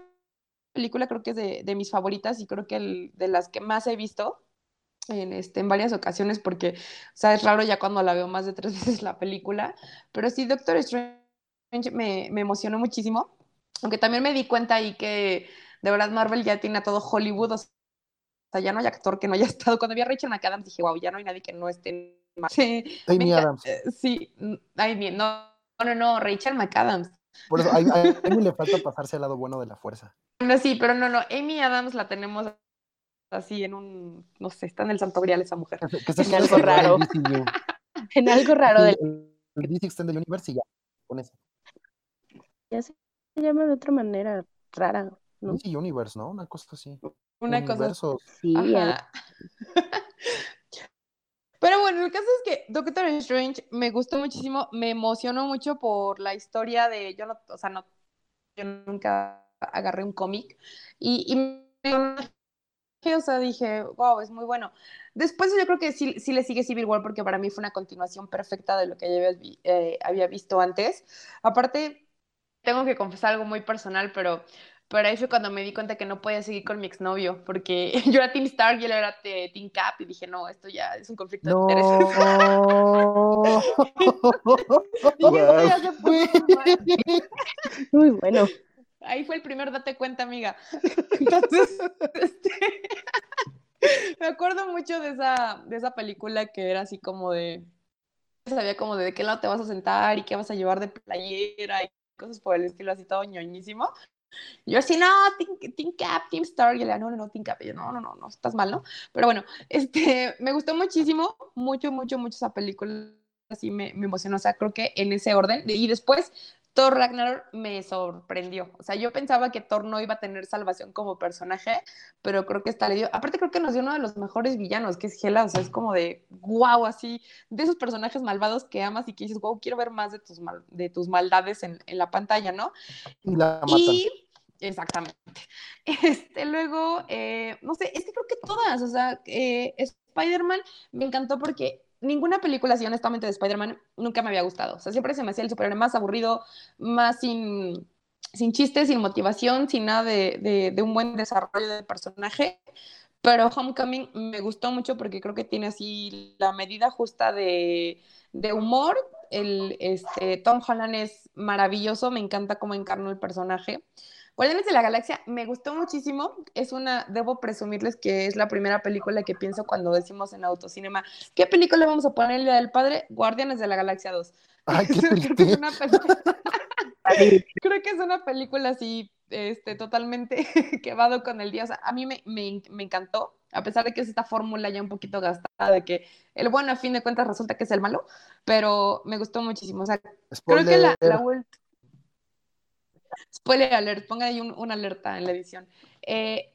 película, creo que es de, de mis favoritas y creo que el, de las que más he visto en, este, en varias ocasiones, porque, o sea, es raro ya cuando la veo más de tres veces la película, pero sí, Doctor Strange me, me emocionó muchísimo, aunque también me di cuenta ahí que de verdad Marvel ya tiene a todo Hollywood, o sea, ya no hay actor que no haya estado. Cuando vi a Rachel McAdams dije, wow, ya no hay nadie que no esté Sí, Amy Adams. Eh, sí, ay, no, no, no, Rachel McAdams. Por eso, a, Amy le falta pasarse al lado bueno de la fuerza. No, sí, pero no, no, Amy Adams la tenemos así en un, no sé, está en el santo grial esa mujer. Que en algo raro. en algo raro del... El DC Extended Universe y ya, con eso. Ya se llama de otra manera rara, ¿no? DC Universe, ¿no? Una cosa así. Una cosa. Sí, Pero bueno, el caso es que Doctor Strange me gustó muchísimo, me emocionó mucho por la historia de, yo no, o sea, no, yo nunca agarré un cómic y, y me, o sea, dije, wow, es muy bueno. Después yo creo que sí, sí le sigue Civil War porque para mí fue una continuación perfecta de lo que ya había, eh, había visto antes. Aparte, tengo que confesar algo muy personal, pero pero ahí fue cuando me di cuenta que no podía seguir con mi exnovio, porque yo era Team Stark y él era Team Cap, y dije, no, esto ya es un conflicto de intereses. Muy bueno. Ahí fue el primer date cuenta, amiga. Entonces, este, me acuerdo mucho de esa, de esa película que era así como de, sabía como de, de qué lado te vas a sentar y qué vas a llevar de playera y cosas por el estilo, así todo ñoñísimo. Yo así, no, Team, Cap, Team Star, y le no, no, no, Team Cap, y yo, no, no, no, no, estás mal, ¿no? Pero bueno, este, me gustó muchísimo, mucho, mucho, mucho esa película, así me, me emocionó, o sea, creo que en ese orden, y después Thor Ragnarok me sorprendió. O sea, yo pensaba que Thor no iba a tener salvación como personaje, pero creo que esta le dio. Aparte, creo que nos dio uno de los mejores villanos, que es Hela. O sea, es como de wow, así, de esos personajes malvados que amas y que dices, wow, quiero ver más de tus, mal, de tus maldades en, en, la pantalla, ¿no? Y la Y, exactamente. Este, luego, eh, no sé, es que creo que todas, o sea, eh, Spider-Man me encantó porque ninguna película así, honestamente, de Spider-Man nunca me había gustado. O sea, siempre se me hacía el superhéroe más aburrido, más sin, sin chistes, sin motivación, sin nada de, un buen desarrollo de personaje. Pero Homecoming me gustó mucho porque creo que tiene así la medida justa de, de humor. El, este, Tom Holland es maravilloso, me encanta cómo encarnó el personaje. Guardianes de la Galaxia me gustó muchísimo. Es una, debo presumirles que es la primera película que pienso cuando decimos en autocinema, ¿qué película vamos a poner el Día del Padre? Guardianes de la Galaxia 2. Ay, qué creo, que es una creo que es una película así, este, totalmente que va con el día. O sea, a mí me, me, me encantó, a pesar de que es esta fórmula ya un poquito gastada, de que el bueno a fin de cuentas resulta que es el malo, pero me gustó muchísimo. O sea, creo que la, la, Spoiler alert, pongan ahí un, una alerta en la edición. Eh,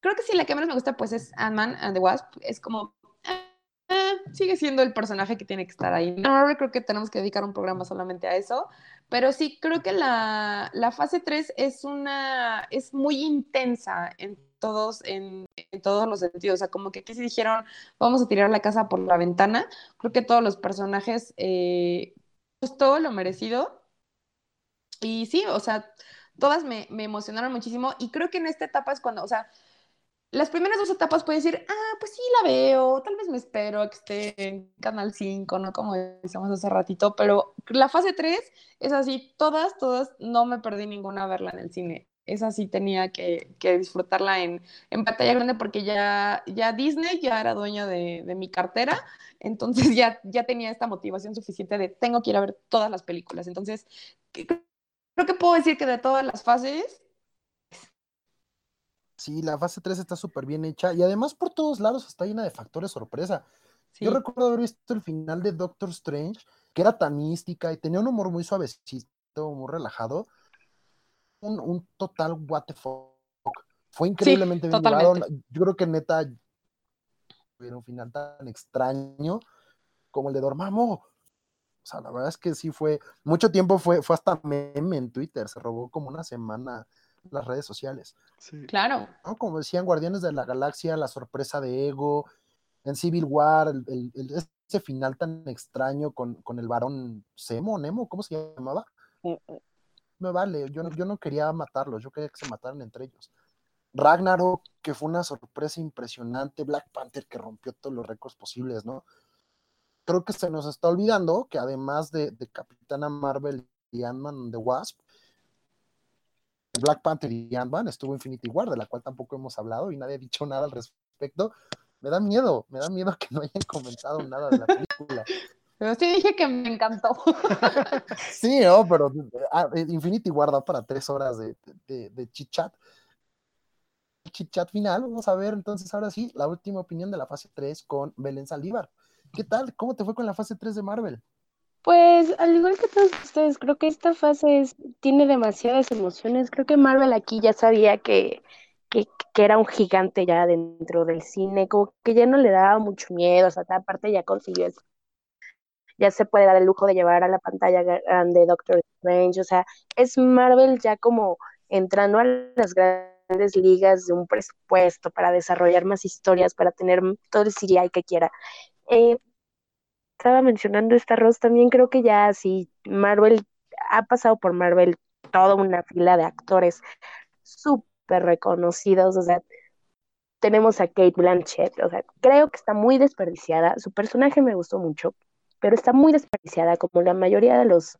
creo que sí, la que menos me gusta pues es Ant-Man and the Wasp. Es como, ah, sigue siendo el personaje que tiene que estar ahí. No, creo que tenemos que dedicar un programa solamente a eso. Pero sí, creo que la, la fase 3 es una, es muy intensa en todos, en, todos los sentidos. O sea, como que aquí se dijeron, vamos a tirar la casa por la ventana. Creo que todos los personajes, eh, pues todo lo merecido. Y sí, o sea, todas me, me, emocionaron muchísimo y creo que en esta etapa es cuando, o sea, las primeras dos etapas puedes decir, ah, pues sí la veo, tal vez me espero a que esté en Canal 5, ¿no? Como decíamos hace ratito, pero la fase 3 es así, todas, todas, no me perdí ninguna a verla en el cine. esa sí tenía que, disfrutarla en, en, pantalla grande porque ya, ya Disney ya era dueña de, mi cartera, entonces ya, ya tenía esta motivación suficiente de tengo que ir a ver todas las películas. Entonces, creo que puedo decir que de todas las fases... Sí, la fase 3 está súper bien hecha y además por todos lados está llena de factores sorpresa. Yo recuerdo haber visto el final de Doctor Strange, que era tan mística y tenía un humor muy suavecito, muy relajado, un, total what the fuck. Fue increíblemente bien Yo creo que neta hubiera un final tan extraño como el de Dormammu. O sea, la verdad es que sí fue, mucho tiempo fue, fue hasta meme en Twitter, se robó como una semana las redes sociales. Claro. Como decían Guardianes de la Galaxia, la sorpresa de Ego, en Civil War, ese final tan extraño con, con el varón Semo, Nemo, ¿cómo se llamaba? Mm, mm me vale, yo, yo no quería matarlos, yo quería que se mataran entre ellos. Ragnarok, que fue una sorpresa impresionante, Black Panther, que rompió todos los récords posibles, ¿no? Creo que se nos está olvidando que además de, de Capitana Marvel y Ant-Man The Wasp, Black Panther y Ant-Man estuvo Infinity War, de la cual tampoco hemos hablado y nadie ha dicho nada al respecto. Me da miedo, me da miedo que no hayan comentado nada de la película. Pero sí dije que me encantó. sí, no, pero ah, Infinity guarda para tres horas de, de, de chit chat. Chit chat final, vamos a ver entonces ahora sí la última opinión de la fase 3 con Belén Saldívar. ¿Qué tal? ¿Cómo te fue con la fase 3 de Marvel? Pues al igual que todos ustedes, creo que esta fase tiene demasiadas emociones. Creo que Marvel aquí ya sabía que, que, que, era un gigante ya dentro del cine, como que ya no le daba mucho miedo, o sea, aparte ya consiguió ya se puede dar el lujo de llevar a la pantalla grande Doctor Strange, o sea, es Marvel ya como entrando a las grandes ligas de un presupuesto para desarrollar más historias, para tener todo el CGI que quiera. Eh, estaba mencionando esta Ross, también creo que ya sí, Marvel ha pasado por Marvel toda una fila de actores súper reconocidos, o sea, tenemos a Kate Blanchett, o sea, creo que está muy desperdiciada, su personaje me gustó mucho, pero está muy desperdiciada como la mayoría de los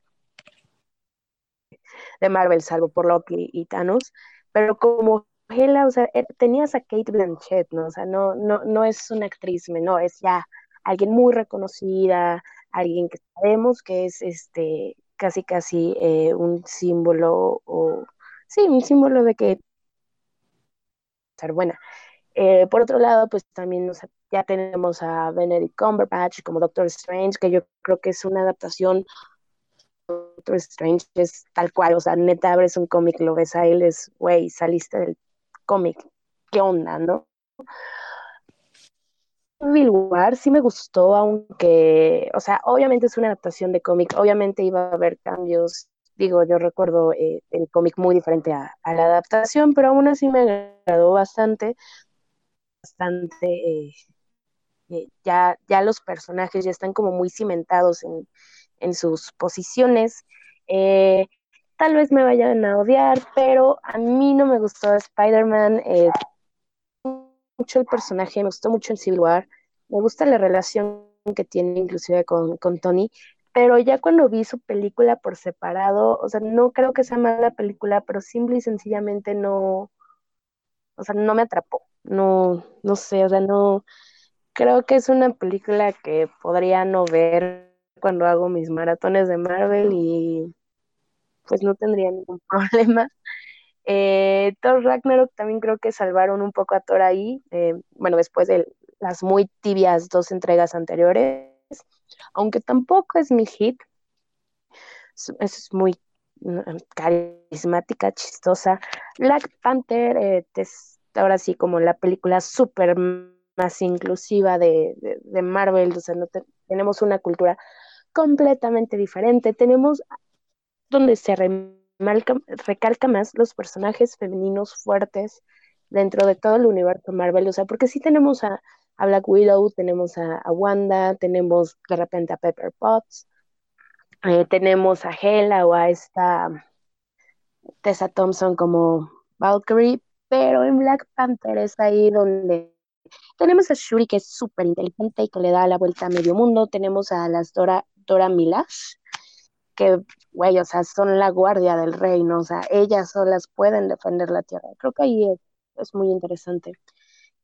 de Marvel, salvo por Loki y Thanos, pero como Hela, o sea, eh, tenías a Kate Blanchett, ¿no? O sea, no, no, no es una actriz menor, es ya alguien muy reconocida, alguien que sabemos que es este casi casi eh, un símbolo o sí, un símbolo de que ser buena. Eh, por otro lado, pues también ya tenemos a Benedict Cumberbatch como Doctor Strange, que yo creo que es una adaptación. Doctor Strange es tal cual, o sea, neta abres un cómic, lo ves a él, es, güey, saliste del cómic, ¿qué onda, no? Civil War sí me gustó, aunque, o sea, obviamente es una adaptación de cómic, obviamente iba a haber cambios, digo, yo recuerdo eh, el cómic muy diferente a, la adaptación, pero aún así me agradó bastante, bastante, eh, eh, ya, ya los personajes ya están como muy cimentados en, sus posiciones. Tal vez me vayan a odiar, pero a mí no me gustó Spider-Man, mucho el personaje, me gustó mucho el Civil War, me gusta la relación que tiene inclusive con, con Tony, pero ya cuando vi su película por separado, o sea, no creo que sea mala película, pero simple y sencillamente no, o sea, no me atrapó no, no sé, o sea, no, creo que es una película que podría no ver cuando hago mis maratones de Marvel y pues no tendría ningún problema. Eh, Thor Ragnarok también creo que salvaron un poco a Thor ahí, eh, bueno, después de las muy tibias dos entregas anteriores, aunque tampoco es mi hit, es, muy mm, carismática, chistosa. Black Panther, eh, ahora sí como la película súper más inclusiva de, Marvel, o sea, no tenemos una cultura completamente diferente, tenemos donde se recalca más los personajes femeninos fuertes dentro de todo el universo Marvel, o sea, porque sí tenemos a, Black Widow, tenemos a, Wanda, tenemos de repente a Pepper Potts, eh, tenemos a Hela o a esta Tessa Thompson como Valkyrie, pero en Black Panther es ahí donde tenemos a Shuri que es súper inteligente y que le da la vuelta a medio mundo, tenemos a las Dora, Dora Milash, que, güey, o sea, son la guardia del reino, o sea, ellas solas pueden defender la tierra. Creo que ahí es, muy interesante.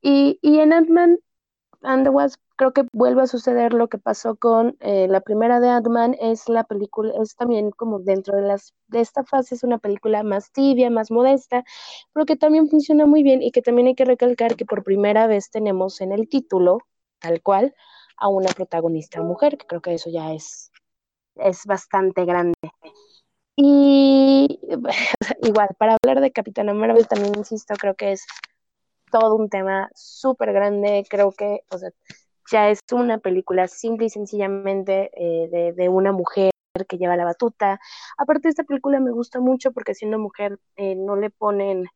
Y, y en Ant-Man and the Wasp creo que vuelve a suceder lo que pasó con eh, la primera de Ant-Man, es la película, es también como dentro de, las, de esta fase es una película más tibia, más modesta, pero que también funciona muy bien y que también hay que recalcar que por primera vez tenemos en el título, tal cual, a una protagonista mujer, que creo que eso ya es, es bastante grande. Y igual, para hablar de Capitana Marvel también insisto, creo que es todo un tema súper grande, creo que, o sea, ya es una película simple y sencillamente eh, de, una mujer que lleva la batuta. Aparte, esta película me gusta mucho porque siendo mujer eh, no le ponen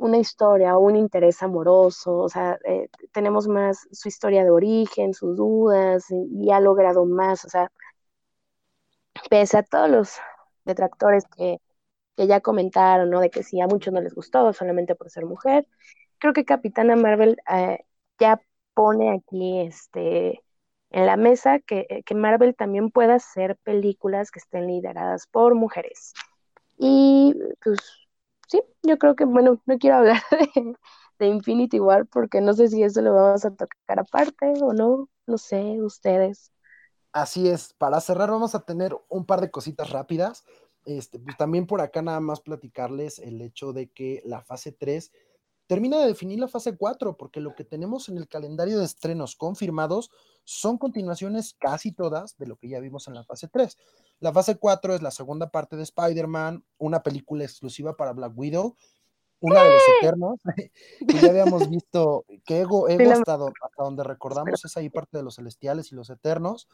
una historia o un interés amoroso, o sea, eh, tenemos más su historia de origen, sus dudas, y, ha logrado más, o sea, pese a todos los detractores que, que ya comentaron, ¿no? De que si a muchos no les gustó solamente por ser mujer, creo que Capitana Marvel ya pone aquí este, en la mesa que, eh, que, Marvel también pueda hacer películas que estén lideradas por mujeres. Y pues sí, yo creo que, bueno, no quiero hablar de, de Infinity War porque no sé si eso lo vamos a tocar aparte o no, no sé, ustedes. Así es, para cerrar vamos a tener un par de cositas rápidas. Este, pues también por acá nada más platicarles el hecho de que la fase 3 termina de definir la fase 4, porque lo que tenemos en el calendario de estrenos confirmados son continuaciones casi todas de lo que ya vimos en la fase 3. La fase 4 es la segunda parte de Spider-Man, una película exclusiva para Black Widow, una de los Eternos, que ya habíamos visto, que Ego, Ego hasta, hasta donde recordamos es ahí parte de los Celestiales y los Eternos,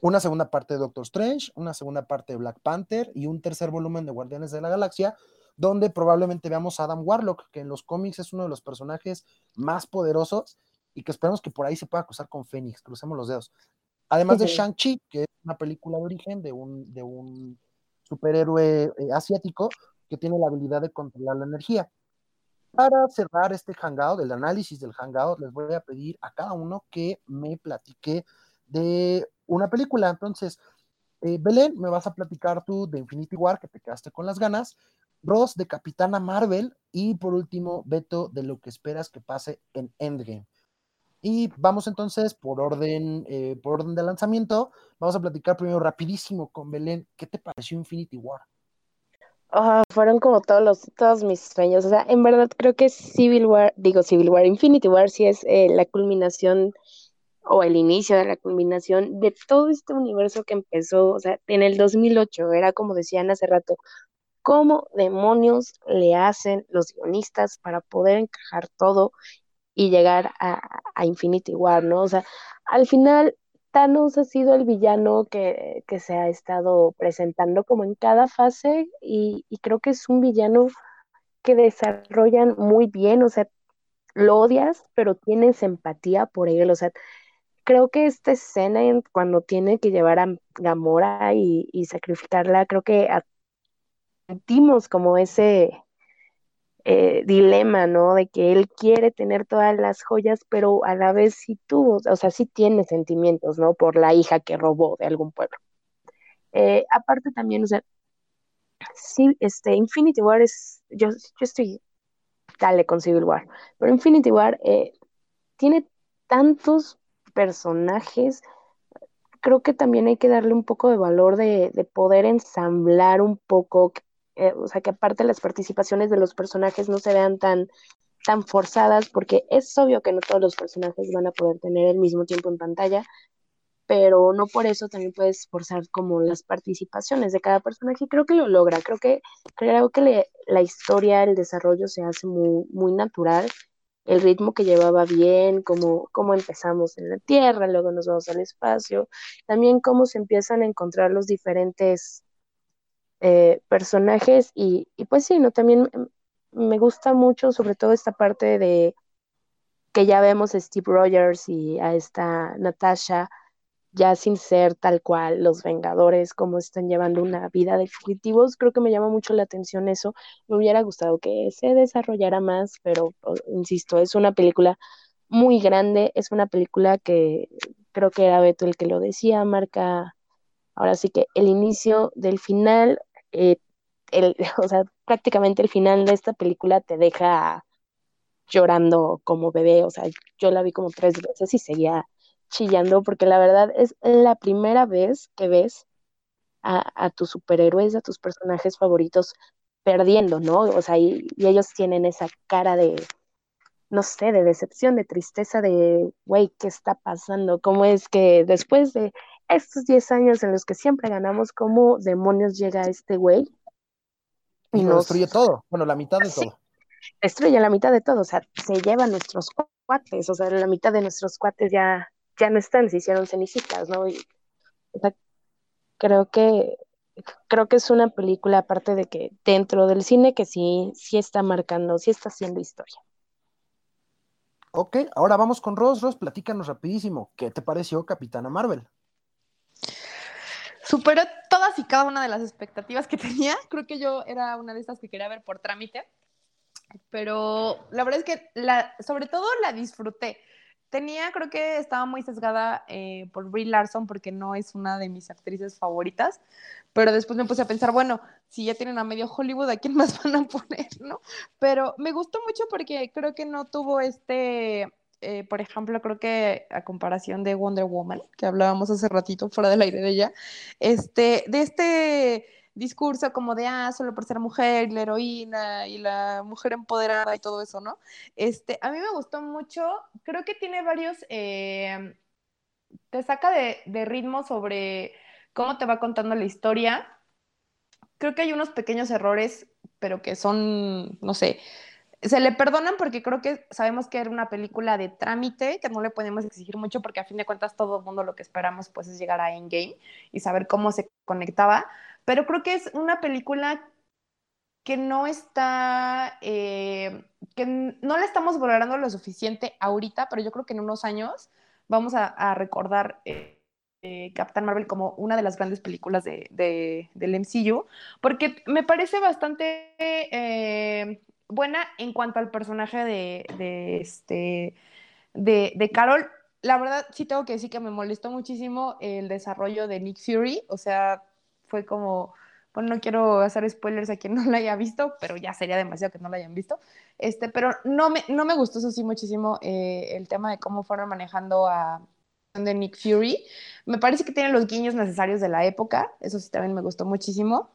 una segunda parte de Doctor Strange, una segunda parte de Black Panther y un tercer volumen de Guardianes de la Galaxia, donde probablemente veamos a Adam Warlock, que en los cómics es uno de los personajes más poderosos y que esperamos que por ahí se pueda cruzar con Fénix, crucemos los dedos. Además de Shang-Chi, que es una película de origen de un, de un superhéroe eh, asiático que tiene la habilidad de controlar la energía. Para cerrar este hangout, el análisis del hangout, les voy a pedir a cada uno que me platique de una película. Entonces, eh, Belén, me vas a platicar tú de Infinity War, que te quedaste con las ganas. Ross de Capitana Marvel y por último Beto de lo que esperas que pase en Endgame. Y vamos entonces por orden, eh, por orden de lanzamiento. Vamos a platicar primero rapidísimo con Belén. ¿Qué te pareció Infinity War? Ah, fueron como todos los, todos mis sueños. O sea, en verdad creo que Civil War, digo Civil War, Infinity War sí es eh, la culminación o el inicio de la culminación de todo este universo que empezó, o sea, en el 2008, era como decían hace rato, cómo demonios le hacen los guionistas para poder encajar todo y llegar a, Infinity War, ¿no? O sea, al final Thanos ha sido el villano que, se ha estado presentando como en cada fase y, creo que es un villano que desarrollan muy bien, o sea, lo odias, pero tienes empatía por él, o sea, creo que esta escena cuando tiene que llevar a Gamora y, sacrificarla, creo que sentimos como ese eh, dilema, ¿no? De que él quiere tener todas las joyas, pero a la vez sí tuvo, o sea, sí tiene sentimientos, ¿no? Por la hija que robó de algún pueblo. Eh, aparte también, o sea, sí, este, Infinity War es, yo, yo estoy, dale con Civil War, pero Infinity War eh, tiene tantos personajes, creo que también hay que darle un poco de valor de, de poder ensamblar un poco, eh, o sea, que aparte las participaciones de los personajes no se vean tan, tan forzadas, porque es obvio que no todos los personajes van a poder tener el mismo tiempo en pantalla, pero no por eso también puedes forzar como las participaciones de cada personaje. Creo que lo logra, creo que, creo que la historia, el desarrollo se hace muy, muy natural, el ritmo que llevaba bien, cómo, cómo empezamos en la Tierra, luego nos vamos al espacio, también cómo se empiezan a encontrar los diferentes eh, personajes y, pues sí, ¿no? También me gusta mucho sobre todo esta parte de que ya vemos a Steve Rogers y a esta Natasha ya sin ser tal cual los Vengadores, cómo están llevando una vida de fugitivos, creo que me llama mucho la atención eso. Me hubiera gustado que se desarrollara más, pero insisto, es una película muy grande, es una película que creo que era Beto el que lo decía, marca ahora sí que el inicio del final, eh, el, o sea, prácticamente el final de esta película te deja llorando como bebé, o sea, yo la vi como tres veces y seguía chillando porque la verdad es la primera vez que ves a, tus superhéroes, a tus personajes favoritos perdiendo, ¿no? O sea, y, ellos tienen esa cara de, no sé, de decepción, de tristeza, de, güey, ¿qué está pasando? ¿Cómo es que después de estos 10 años en los que siempre ganamos, cómo demonios llega este güey? Y, nos destruye todo, bueno, la mitad de todo. Destruye la mitad de todo, o sea, se lleva nuestros cuates, o sea, la mitad de nuestros cuates ya, ya no están, se hicieron cenicitas, ¿no? Y, o sea, creo que creo que es una película aparte de que dentro del cine que sí sí está marcando, sí está haciendo historia. Ok, ahora vamos con Ross. Ross, platícanos rapidísimo. ¿Qué te pareció Capitana Marvel? Superó todas y cada una de las expectativas que tenía. Creo que yo era una de estas que quería ver por trámite. Pero la verdad es que la, sobre todo la disfruté tenía, creo que estaba muy sesgada eh, por Brie Larson porque no es una de mis actrices favoritas, pero después me puse a pensar, bueno, si ya tienen a medio Hollywood, ¿a quién más van a poner, no? Pero me gustó mucho porque creo que no tuvo este, eh, por ejemplo, creo que a comparación de Wonder Woman, que hablábamos hace ratito fuera del aire de ella, este, de este discurso como de, ah, solo por ser mujer, la heroína y la mujer empoderada y todo eso, ¿no? Este, a mí me gustó mucho, creo que tiene varios, eh, te saca de, de ritmo sobre cómo te va contando la historia. Creo que hay unos pequeños errores, pero que son, no sé, se le perdonan porque creo que sabemos que era una película de trámite, que no le podemos exigir mucho porque a fin de cuentas todo el mundo lo que esperamos pues es llegar a Endgame y saber cómo se conectaba, pero creo que es una película que no está, eh, que no la estamos valorando lo suficiente ahorita, pero yo creo que en unos años vamos a, recordar eh, eh, Captain Marvel como una de las grandes películas de, del MCU, porque me parece bastante buena en cuanto al personaje de, de este, de, de Carol. La verdad, sí tengo que decir que me molestó muchísimo el desarrollo de Nick Fury, o sea, fue como, bueno, no quiero hacer spoilers a quien no la haya visto, pero ya sería demasiado que no la hayan visto. Este, pero no me, no me gustó eso sí muchísimo eh, el tema de cómo fueron manejando a de Nick Fury. Me parece que tiene los guiños necesarios de la época, eso sí también me gustó muchísimo.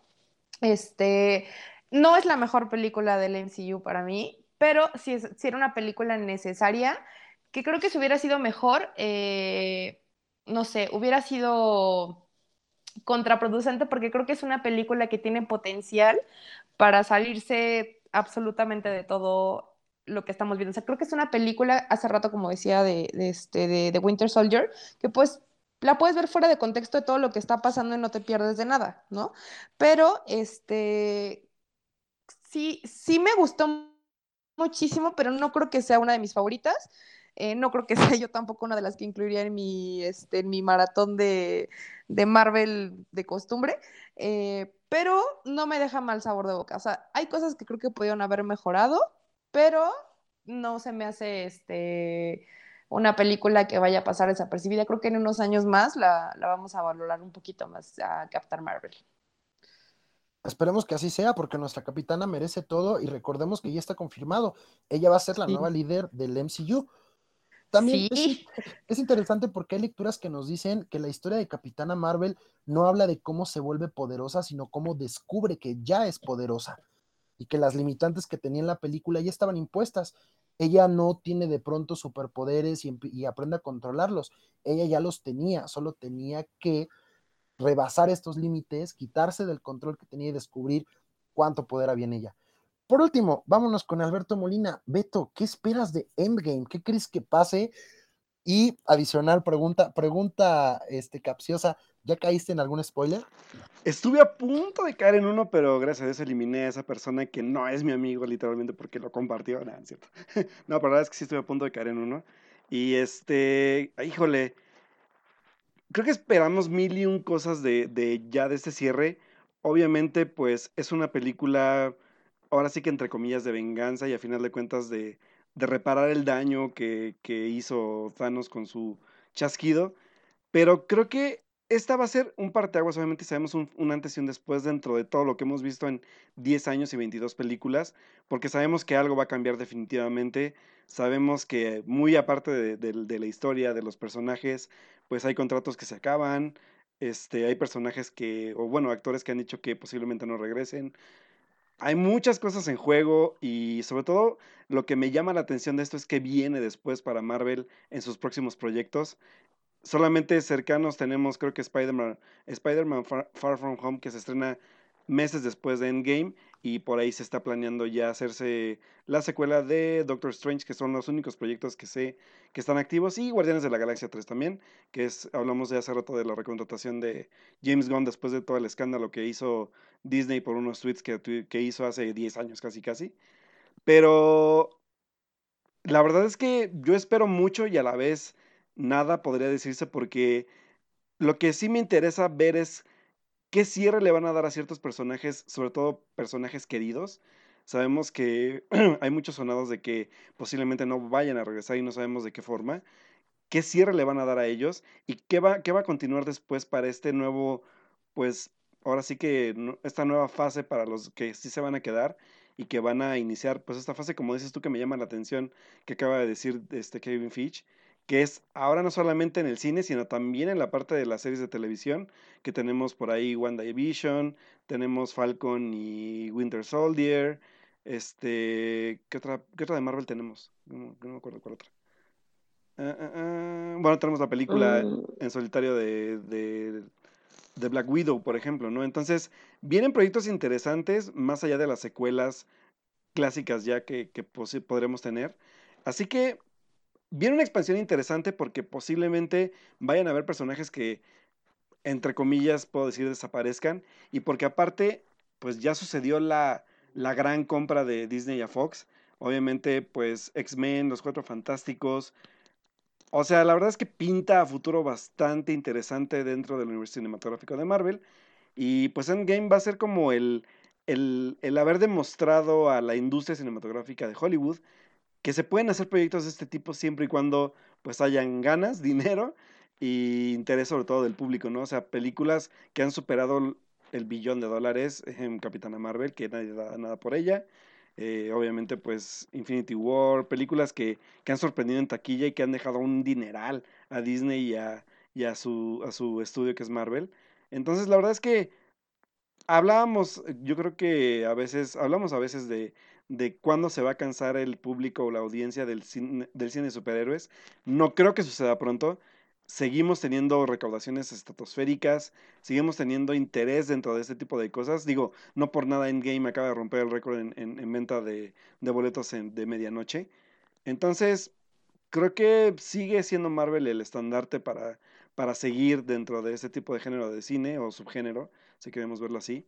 Este, no es la mejor película del MCU para mí, pero sí, es, era una película necesaria, que creo que si hubiera sido mejor, eh, no sé, hubiera sido contraproducente porque creo que es una película que tiene potencial para salirse absolutamente de todo lo que estamos viendo. O sea, creo que es una película, hace rato, como decía, de, este, de, Winter Soldier, que pues la puedes ver fuera de contexto de todo lo que está pasando y no te pierdes de nada, ¿no? Pero, este, sí, sí me gustó muchísimo, pero no creo que sea una de mis favoritas. Eh, no creo que sea yo tampoco una de las que incluiría en mi, este, en mi maratón de, de Marvel de costumbre, eh, pero no me deja mal sabor de boca. O sea, hay cosas que creo que pudieron haber mejorado, pero no se me hace este, una película que vaya a pasar desapercibida. Creo que en unos años más la, la vamos a valorar un poquito más a Captain Marvel. Esperemos que así sea, porque nuestra capitana merece todo y recordemos que ya está confirmado. Ella va a ser la nueva líder del MCU. También es, interesante porque hay lecturas que nos dicen que la historia de Capitana Marvel no habla de cómo se vuelve poderosa, sino cómo descubre que ya es poderosa y que las limitantes que tenía en la película ya estaban impuestas. Ella no tiene de pronto superpoderes y, y aprende a controlarlos. Ella ya los tenía, solo tenía que rebasar estos límites, quitarse del control que tenía y descubrir cuánto poder había en ella. Por último, vámonos con Alberto Molina. Beto, ¿qué esperas de Endgame? ¿Qué crees que pase? Y adicional pregunta, pregunta este, capciosa, ¿ya caíste en algún spoiler? Estuve a punto de caer en uno, pero gracias a Dios eliminé a esa persona que no es mi amigo, literalmente, porque lo compartió. No, ¿cierto? no, pero la verdad es que sí estuve a punto de caer en uno. Y este, híjole, creo que esperamos mil y un cosas de, de ya de este cierre. Obviamente, pues es una película ahora sí que entre comillas de venganza y a final de cuentas de, reparar el daño que, hizo Thanos con su chasquido. Pero creo que esta va a ser un parteaguas, obviamente sabemos un, un, antes y un después dentro de todo lo que hemos visto en 10 años y 22 películas, porque sabemos que algo va a cambiar definitivamente, sabemos que muy aparte de, de, de la historia, de los personajes, pues hay contratos que se acaban, este, hay personajes que, o bueno, actores que han dicho que posiblemente no regresen. Hay muchas cosas en juego y sobre todo lo que me llama la atención de esto es que viene después para Marvel en sus próximos proyectos. Solamente cercanos tenemos, creo que Spider-Man Spider Far, Far, From Home, que se estrena meses después de Endgame, y por ahí se está planeando ya hacerse la secuela de Doctor Strange, que son los únicos proyectos que sé que están activos, y Guardianes de la Galaxia 3 también, que es, hablamos de hace rato de la recontratación de James Gunn después de todo el escándalo que hizo Disney por unos tweets que, hizo hace 10 años casi casi. Pero la verdad es que yo espero mucho y a la vez nada podría decirse porque lo que sí me interesa ver es qué cierre le van a dar a ciertos personajes, sobre todo personajes queridos. Sabemos que hay muchos sonados de que posiblemente no vayan a regresar y no sabemos de qué forma. ¿Qué cierre le van a dar a ellos? ¿Y qué va, a continuar después para este nuevo, pues ahora sí que esta nueva fase para los que sí se van a quedar y que van a iniciar, pues esta fase, como dices tú, que me llama la atención, que acaba de decir este Kevin Fitch, que es ahora no solamente en el cine, sino también en la parte de las series de televisión, que tenemos por ahí WandaVision, tenemos Falcon y Winter Soldier, este, ¿qué otra, qué otra de Marvel tenemos? No, no me acuerdo cuál otra. Uh, uh, uh, bueno, tenemos la película mm. en solitario de, de, de, Black Widow, por ejemplo, ¿no? Entonces, vienen proyectos interesantes, más allá de las secuelas clásicas ya que, que podremos tener. Así que viene una expansión interesante porque posiblemente vayan a haber personajes que, entre comillas, puedo decir, desaparezcan. Y porque aparte, pues ya sucedió la, la gran compra de Disney a Fox. Obviamente, pues X-Men, Los Cuatro Fantásticos. O sea, la verdad es que pinta a futuro bastante interesante dentro del universo cinematográfico de Marvel. Y pues Endgame va a ser como el, el, el haber demostrado a la industria cinematográfica de Hollywood que se pueden hacer proyectos de este tipo siempre y cuando pues hayan ganas, dinero y interés sobre todo del público, ¿no? O sea, películas que han superado el billón de dólares en Capitana Marvel, que nadie da nada por ella. Eh, obviamente, pues Infinity War, películas que, que, han sorprendido en taquilla y que han dejado un dineral a Disney y a, y a, su, a su estudio que es Marvel. Entonces, la verdad es que hablábamos, yo creo que a veces, hablamos a veces de, de cuándo se va a cansar el público o la audiencia del cine, de superhéroes. No creo que suceda pronto. Seguimos teniendo recaudaciones estratosféricas, seguimos teniendo interés dentro de este tipo de cosas. Digo, no por nada Endgame acaba de romper el récord en, en, venta de, de boletos de medianoche. Entonces, creo que sigue siendo Marvel el estandarte para, para seguir dentro de este tipo de género de cine o subgénero, si queremos verlo así.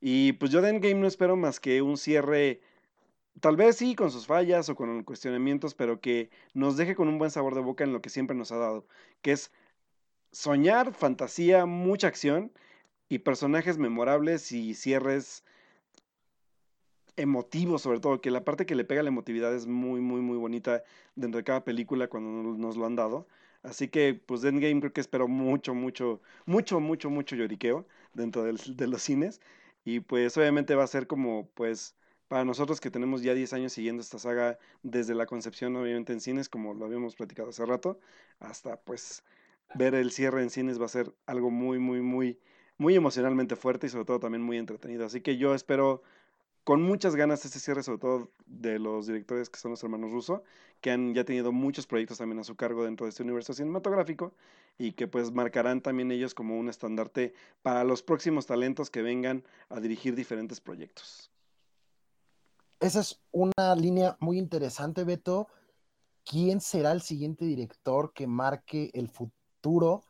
Y pues yo de Endgame no espero más que un cierre Tal vez sí, con sus fallas o con cuestionamientos, pero que nos deje con un buen sabor de boca en lo que siempre nos ha dado, que es soñar, fantasía, mucha acción y personajes memorables y cierres emotivos sobre todo, que la parte que le pega la emotividad es muy, muy, muy bonita dentro de cada película cuando nos lo han dado. Así que, pues, Endgame creo que espero mucho, mucho, mucho, mucho, mucho lloriqueo dentro de los cines. Y pues, obviamente va a ser como, pues, para nosotros que tenemos ya 10 años siguiendo esta saga desde la concepción, obviamente en cines, como lo habíamos platicado hace rato, hasta pues ver el cierre en cines va a ser algo muy, muy, muy, muy emocionalmente fuerte y sobre todo también muy entretenido. Así que yo espero con muchas ganas este cierre, sobre todo de los directores que son los hermanos Russo, que han ya tenido muchos proyectos también a su cargo dentro de este universo cinematográfico y que pues marcarán también ellos como un estandarte para los próximos talentos que vengan a dirigir diferentes proyectos esa es una línea muy interesante, Beto. ¿Quién será el siguiente director que marque el futuro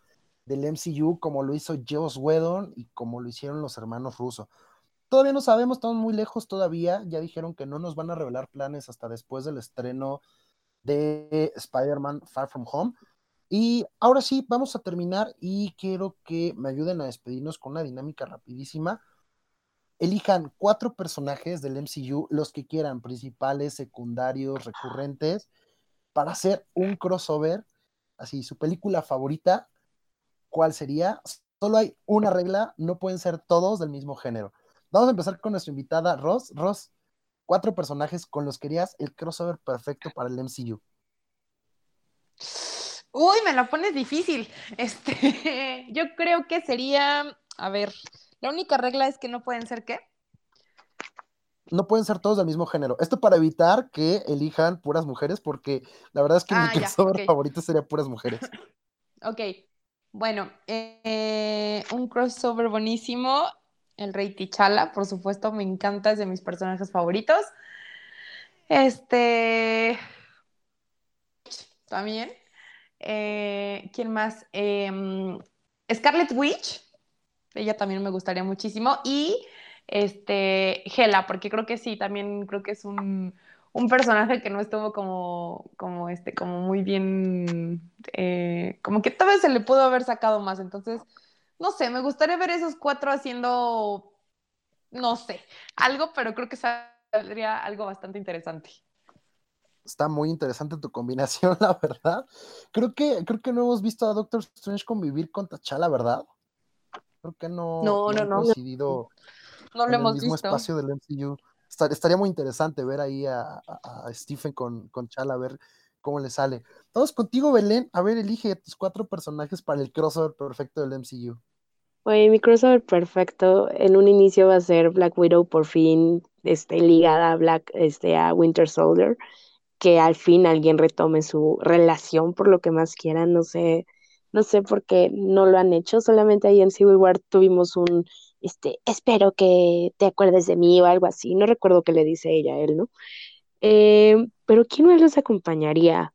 del MCU como lo hizo Joss Whedon y como lo hicieron los hermanos Russo? Todavía no sabemos, estamos muy lejos todavía. Ya dijeron que no nos van a revelar planes hasta después del estreno de Spider-Man Far From Home. Y ahora sí, vamos a terminar y quiero que me ayuden a despedirnos con una dinámica rapidísima elijan cuatro personajes del MCU, los que quieran, principales, secundarios, recurrentes, para hacer un crossover, así, su película favorita, cuál sería. Solo hay una regla, no pueden ser todos del mismo género. Vamos a empezar con nuestra invitada Ross. Ross, cuatro personajes con los que harías el crossover perfecto para el MCU. Uy, me la pones difícil. Este, yo creo que sería, a ver, la única regla es que no pueden ser qué. No pueden ser todos del mismo género. Esto para evitar que elijan puras mujeres, porque la verdad es que Ah, mi crossover ok. favorito sería puras mujeres. Ok, bueno, eh, un crossover buenísimo. El Rey T'Challa, por supuesto, me encanta, es de mis personajes favoritos. Este, también. Eh, ¿quién más? Em, Scarlet Witch, ella también me gustaría muchísimo. Y este, Hela, porque creo que sí, también creo que es un, un personaje que no estuvo como, como, este, como muy bien, eh, como que tal vez se le pudo haber sacado más. Entonces, no sé, me gustaría ver esos cuatro haciendo, no sé, algo, pero creo que saldría algo bastante interesante. Está muy interesante tu combinación, la verdad. Creo que, creo que no hemos visto a Doctor Strange convivir con T'Challa, ¿verdad? Creo que no, No, no, han no. coincidido No en lo el hemos mismo visto. espacio del MCU. Estar- estaría muy interesante ver ahí a, a- a Stephen con, con Chala, a ver cómo le sale. Todos contigo, Belén. A ver, elige tus cuatro personajes para el crossover perfecto del MCU. Oye, mi crossover perfecto en un inicio va a ser Black Widow por fin este, ligada a Black, este, a Winter Soldier, que al fin alguien retome su relación por lo que más quieran, no sé, no sé por qué no lo han hecho, solamente ahí en Civil War tuvimos un, este, espero que te acuerdes de mí o algo así, no recuerdo qué le dice ella a él, ¿no? Eh, pero ¿quién más los acompañaría?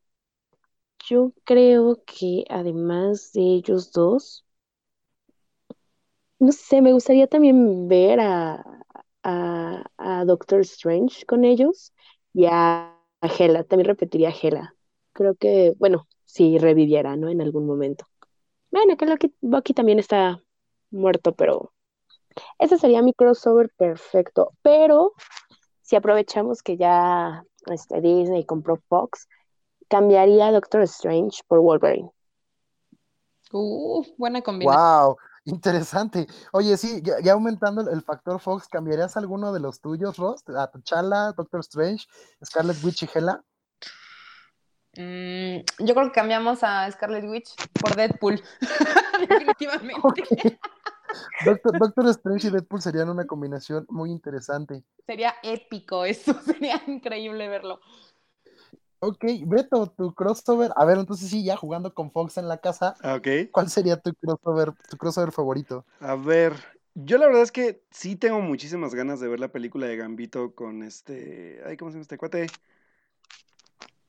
Yo creo que además de ellos dos, no sé, me gustaría también ver a, a, Doctor Strange con ellos y a, a Hela, también repetiría a Hela. Creo que, bueno, si reviviera, ¿no? En algún momento. Bueno, que Loki, Bucky también está muerto, pero ese sería mi crossover perfecto. Pero si aprovechamos que ya este, Disney compró Fox, cambiaría a Doctor Strange por Wolverine. Uh, buena combinación. ¡Wow! Interesante. Oye, sí, ya, ya aumentando el, el factor Fox, ¿cambiarías alguno de los tuyos, Ross? ¿A T'Challa, Doctor Strange, Scarlet Witch y Hela? Mm, yo creo que cambiamos a Scarlet Witch por Deadpool. Definitivamente. Doctor, Doctor Strange y Deadpool serían una combinación muy interesante. Sería épico eso, sería increíble verlo. Ok, Beto, tu crossover. A ver, entonces sí, ya jugando con Fox en la casa, Ah, Ok. ¿cuál sería tu crossover, tu crossover favorito? A ver, yo la verdad es que sí tengo muchísimas ganas de ver la película de Gambito con este. Ay, ¿cómo se llama este cuate?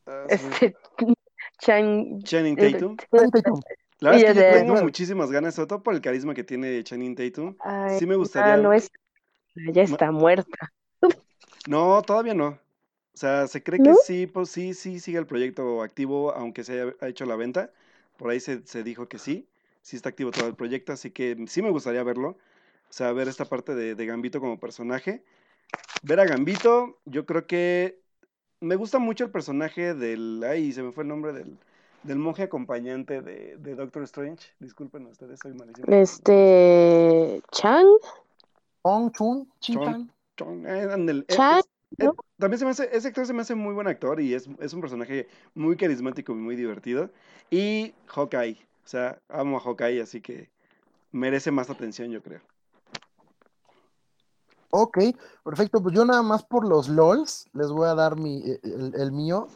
Ah, Este, Chan- Channing Tatum. Channing Tatum. La verdad es que yo tengo muchísimas ganas, sobre todo por el carisma que tiene Channing Tatum. Ay, Sí me ah, gustaría. no es, ya está muerta. No, todavía no. O sea, se cree que sí, pues sí, sí sigue el proyecto activo, aunque se haya hecho la venta. Por ahí se, se dijo que sí, sí está activo todo el proyecto, así que sí me gustaría verlo. O sea, ver esta parte de, de Gambito como personaje. Ver a Gambito, yo creo que me gusta mucho el personaje del. Ay, se me fue el nombre del, del monje acompañante de, de Doctor Strange. Disculpen ustedes, soy malísimo. Este, Chang, Ong Chun, Chong. Chan. Chong, eh, ándale, eh, eh, ¿no? también se me hace, ese actor se me hace muy buen actor y es, es un personaje muy carismático y muy divertido. Y Hawkeye, o sea, amo a Hawkeye, así que merece más atención, yo creo. Ok, perfecto. Pues yo nada más por los LOLs les voy a dar mi, eh, el, el mío.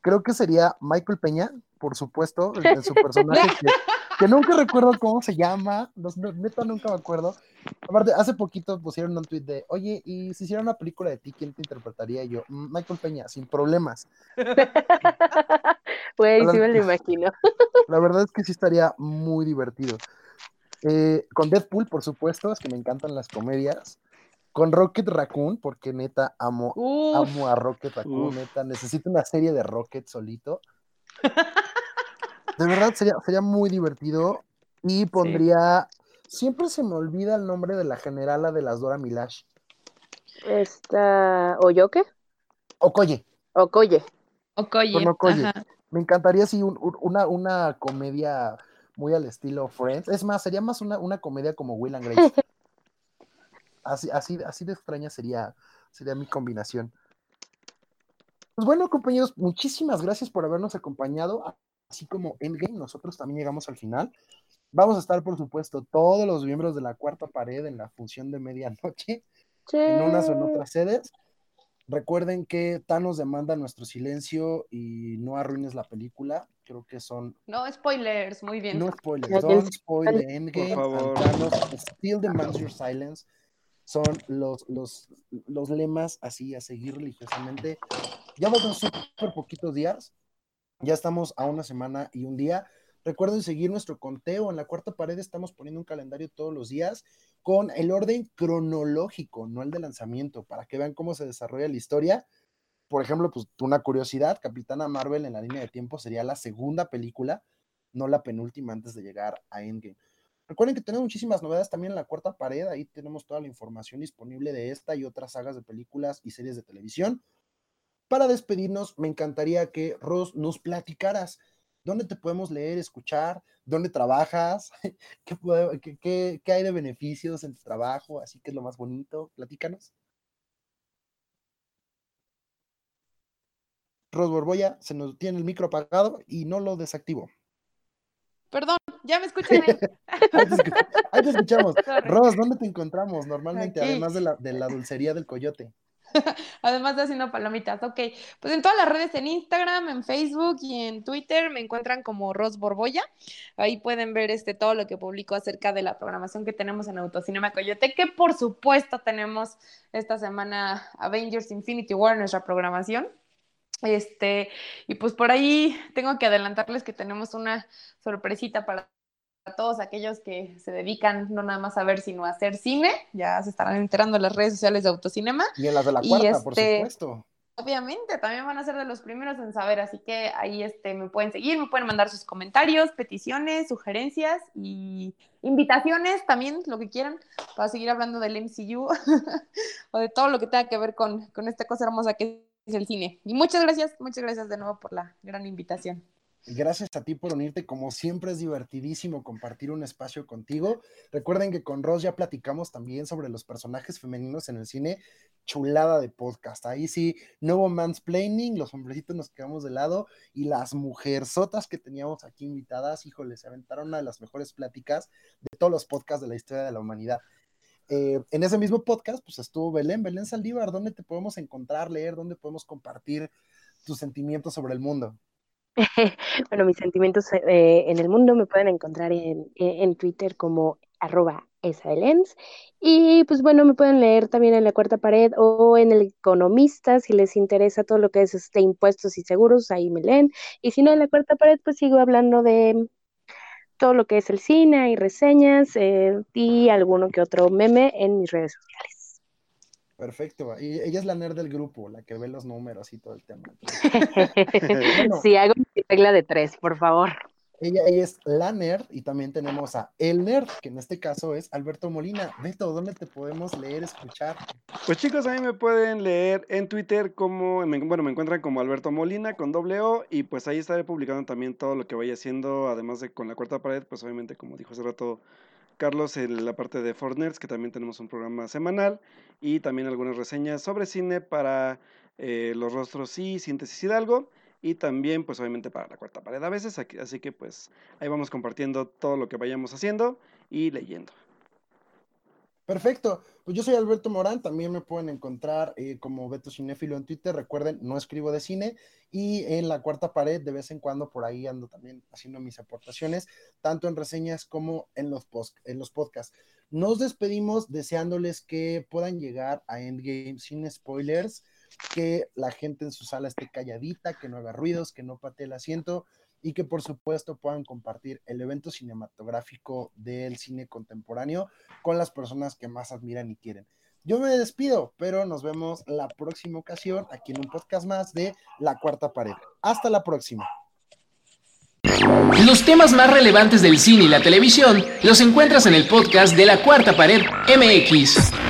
Creo que sería Michael Peña, por supuesto, el- en su personaje que, que nunca recuerdo cómo se llama. no- neta, nunca me acuerdo. Aparte, hace poquito pusieron un tweet de, oye, y si hiciera una película de ti, ¿quién te interpretaría? Y yo, "Mm, Michael Peña, sin problemas. güey, sí me lo imagino. La verdad es que sí estaría muy divertido. Eh, con Deadpool, por supuesto, es que me encantan las comedias. Con Rocket Raccoon, porque neta amo, Uf, amo a Rocket Raccoon, Uf. neta. Necesito una serie de Rocket solito. De verdad, sería, sería muy divertido. Y pondría. Siempre se me olvida el nombre de la generala de las Dora Milash. Esta, ¿Oyoke? Okoye. Okoye. Okoye. con Okoye. ajá. Me encantaría un- un- una, una comedia muy al estilo Friends. Es más, sería más una, una comedia como Will and Grace. Así, así, así de extraña sería, sería mi combinación. Pues bueno, compañeros, muchísimas gracias por habernos acompañado. Así como Endgame, nosotros también llegamos al final. Vamos a estar, por supuesto, todos los miembros de la cuarta pared en la función de medianoche, en unas o en otras sedes. Recuerden que Thanos demanda nuestro silencio y no arruines la película. Creo que son. No spoilers, muy bien. No spoilers. Don't spoil the endgame. Por favor. and Thanos still demands your silence. Son los, los, los lemas así a seguir religiosamente. Ya faltan súper poquitos días. Ya estamos a una semana y un día. Recuerden seguir nuestro conteo. En la cuarta pared estamos poniendo un calendario todos los días con el orden cronológico, no el de lanzamiento, para que vean cómo se desarrolla la historia. Por ejemplo, pues una curiosidad, Capitana Marvel en la línea de tiempo sería la segunda película, no la penúltima antes de llegar a Endgame. Recuerden que tenemos muchísimas novedades también en la cuarta pared, ahí tenemos toda la información disponible de esta y otras sagas de películas y series de televisión. Para despedirnos, me encantaría que Ros nos platicaras dónde te podemos leer, escuchar, dónde trabajas, qué- qué hay de beneficios en tu trabajo, así que es lo más bonito. Platícanos. Ros Borboya, se nos tiene el micro apagado y no lo desactivo. Perdón, ya me escuchan. Ahí te, ahí te escuchamos. Sorry. Ros, ¿dónde te encontramos normalmente, Aquí. además de la, de la dulcería del coyote? Además de haciendo palomitas, ok. Pues en todas las redes, en Instagram, en Facebook y en Twitter me encuentran como Ros Borboya. Ahí pueden ver este, todo lo que publico acerca de la programación que tenemos en Autocinema Coyote, que por supuesto tenemos esta semana Avengers Infinity War, nuestra programación. Este, y pues por ahí tengo que adelantarles que tenemos una sorpresita para todos aquellos que se dedican no nada más a ver, sino a hacer cine. Ya se estarán enterando en las redes sociales de Autocinema. Y en las de la cuarta, por este- supuesto. Obviamente, también van a ser de los primeros en saber, así que ahí este, me pueden seguir, me pueden mandar sus comentarios, peticiones, sugerencias y invitaciones también, lo que quieran, para seguir hablando del MCU o de todo lo que tenga que ver con, con esta cosa hermosa que es el cine. Y muchas gracias, muchas gracias de nuevo por la gran invitación. Gracias a ti por unirte. Como siempre es divertidísimo compartir un espacio contigo. Recuerden que con Ross ya platicamos también sobre los personajes femeninos en el cine. Chulada de podcast. Ahí sí, hubo mansplaining, los hombrecitos nos quedamos de lado y las mujerzotas que teníamos aquí invitadas, híjole, se aventaron una de las mejores pláticas de todos los podcasts de la historia de la humanidad. Eh, en ese mismo podcast, pues estuvo Belén, Belén Saldívar, ¿dónde te podemos encontrar, leer, dónde podemos compartir tus sentimientos sobre el mundo? Bueno, mis sentimientos eh, en el mundo me pueden encontrar en, en Twitter como arroba esaelens. Y pues bueno, me pueden leer también en La Cuarta Pared o en El Economista si les interesa todo lo que es este, impuestos y seguros, ahí me leen. Y si no, en La Cuarta Pared pues sigo hablando de todo lo que es el cine y reseñas eh, y alguno que otro meme en mis redes sociales. Perfecto. Y ella es la nerd del grupo, la que ve los números y todo el tema. Bueno. Sí, hago mi regla de tres, por favor. Ella, ella es la nerd y también tenemos a el nerd, que en este caso es Alberto Molina. Beto, ¿dónde te podemos leer, escuchar? Pues chicos, a mí me pueden leer en Twitter como, bueno, me encuentran como Alberto Molina con doble O y pues ahí estaré publicando también todo lo que vaya haciendo, además de con la cuarta pared, pues obviamente como dijo hace rato Carlos, en la parte de Fortners, que también tenemos un programa semanal y también algunas reseñas sobre cine para eh, los rostros y síntesis Hidalgo y también pues obviamente para la cuarta pared a veces, aquí- así que pues ahí vamos compartiendo todo lo que vayamos haciendo y leyendo. Perfecto. Pues yo soy Alberto Morán, también me pueden encontrar eh, como Beto Cinéfilo en Twitter. Recuerden, no escribo de cine y en la cuarta pared de vez en cuando por ahí ando también haciendo mis aportaciones, tanto en reseñas como en los, post, en los podcasts. Nos despedimos deseándoles que puedan llegar a Endgame sin spoilers, que la gente en su sala esté calladita, que no haga ruidos, que no patee el asiento y que por supuesto puedan compartir el evento cinematográfico del cine contemporáneo con las personas que más admiran y quieren. Yo me despido, pero nos vemos la próxima ocasión aquí en un podcast más de La Cuarta Pared. Hasta la próxima. Los temas más relevantes del cine y la televisión los encuentras en el podcast de la Cuarta Pared MX.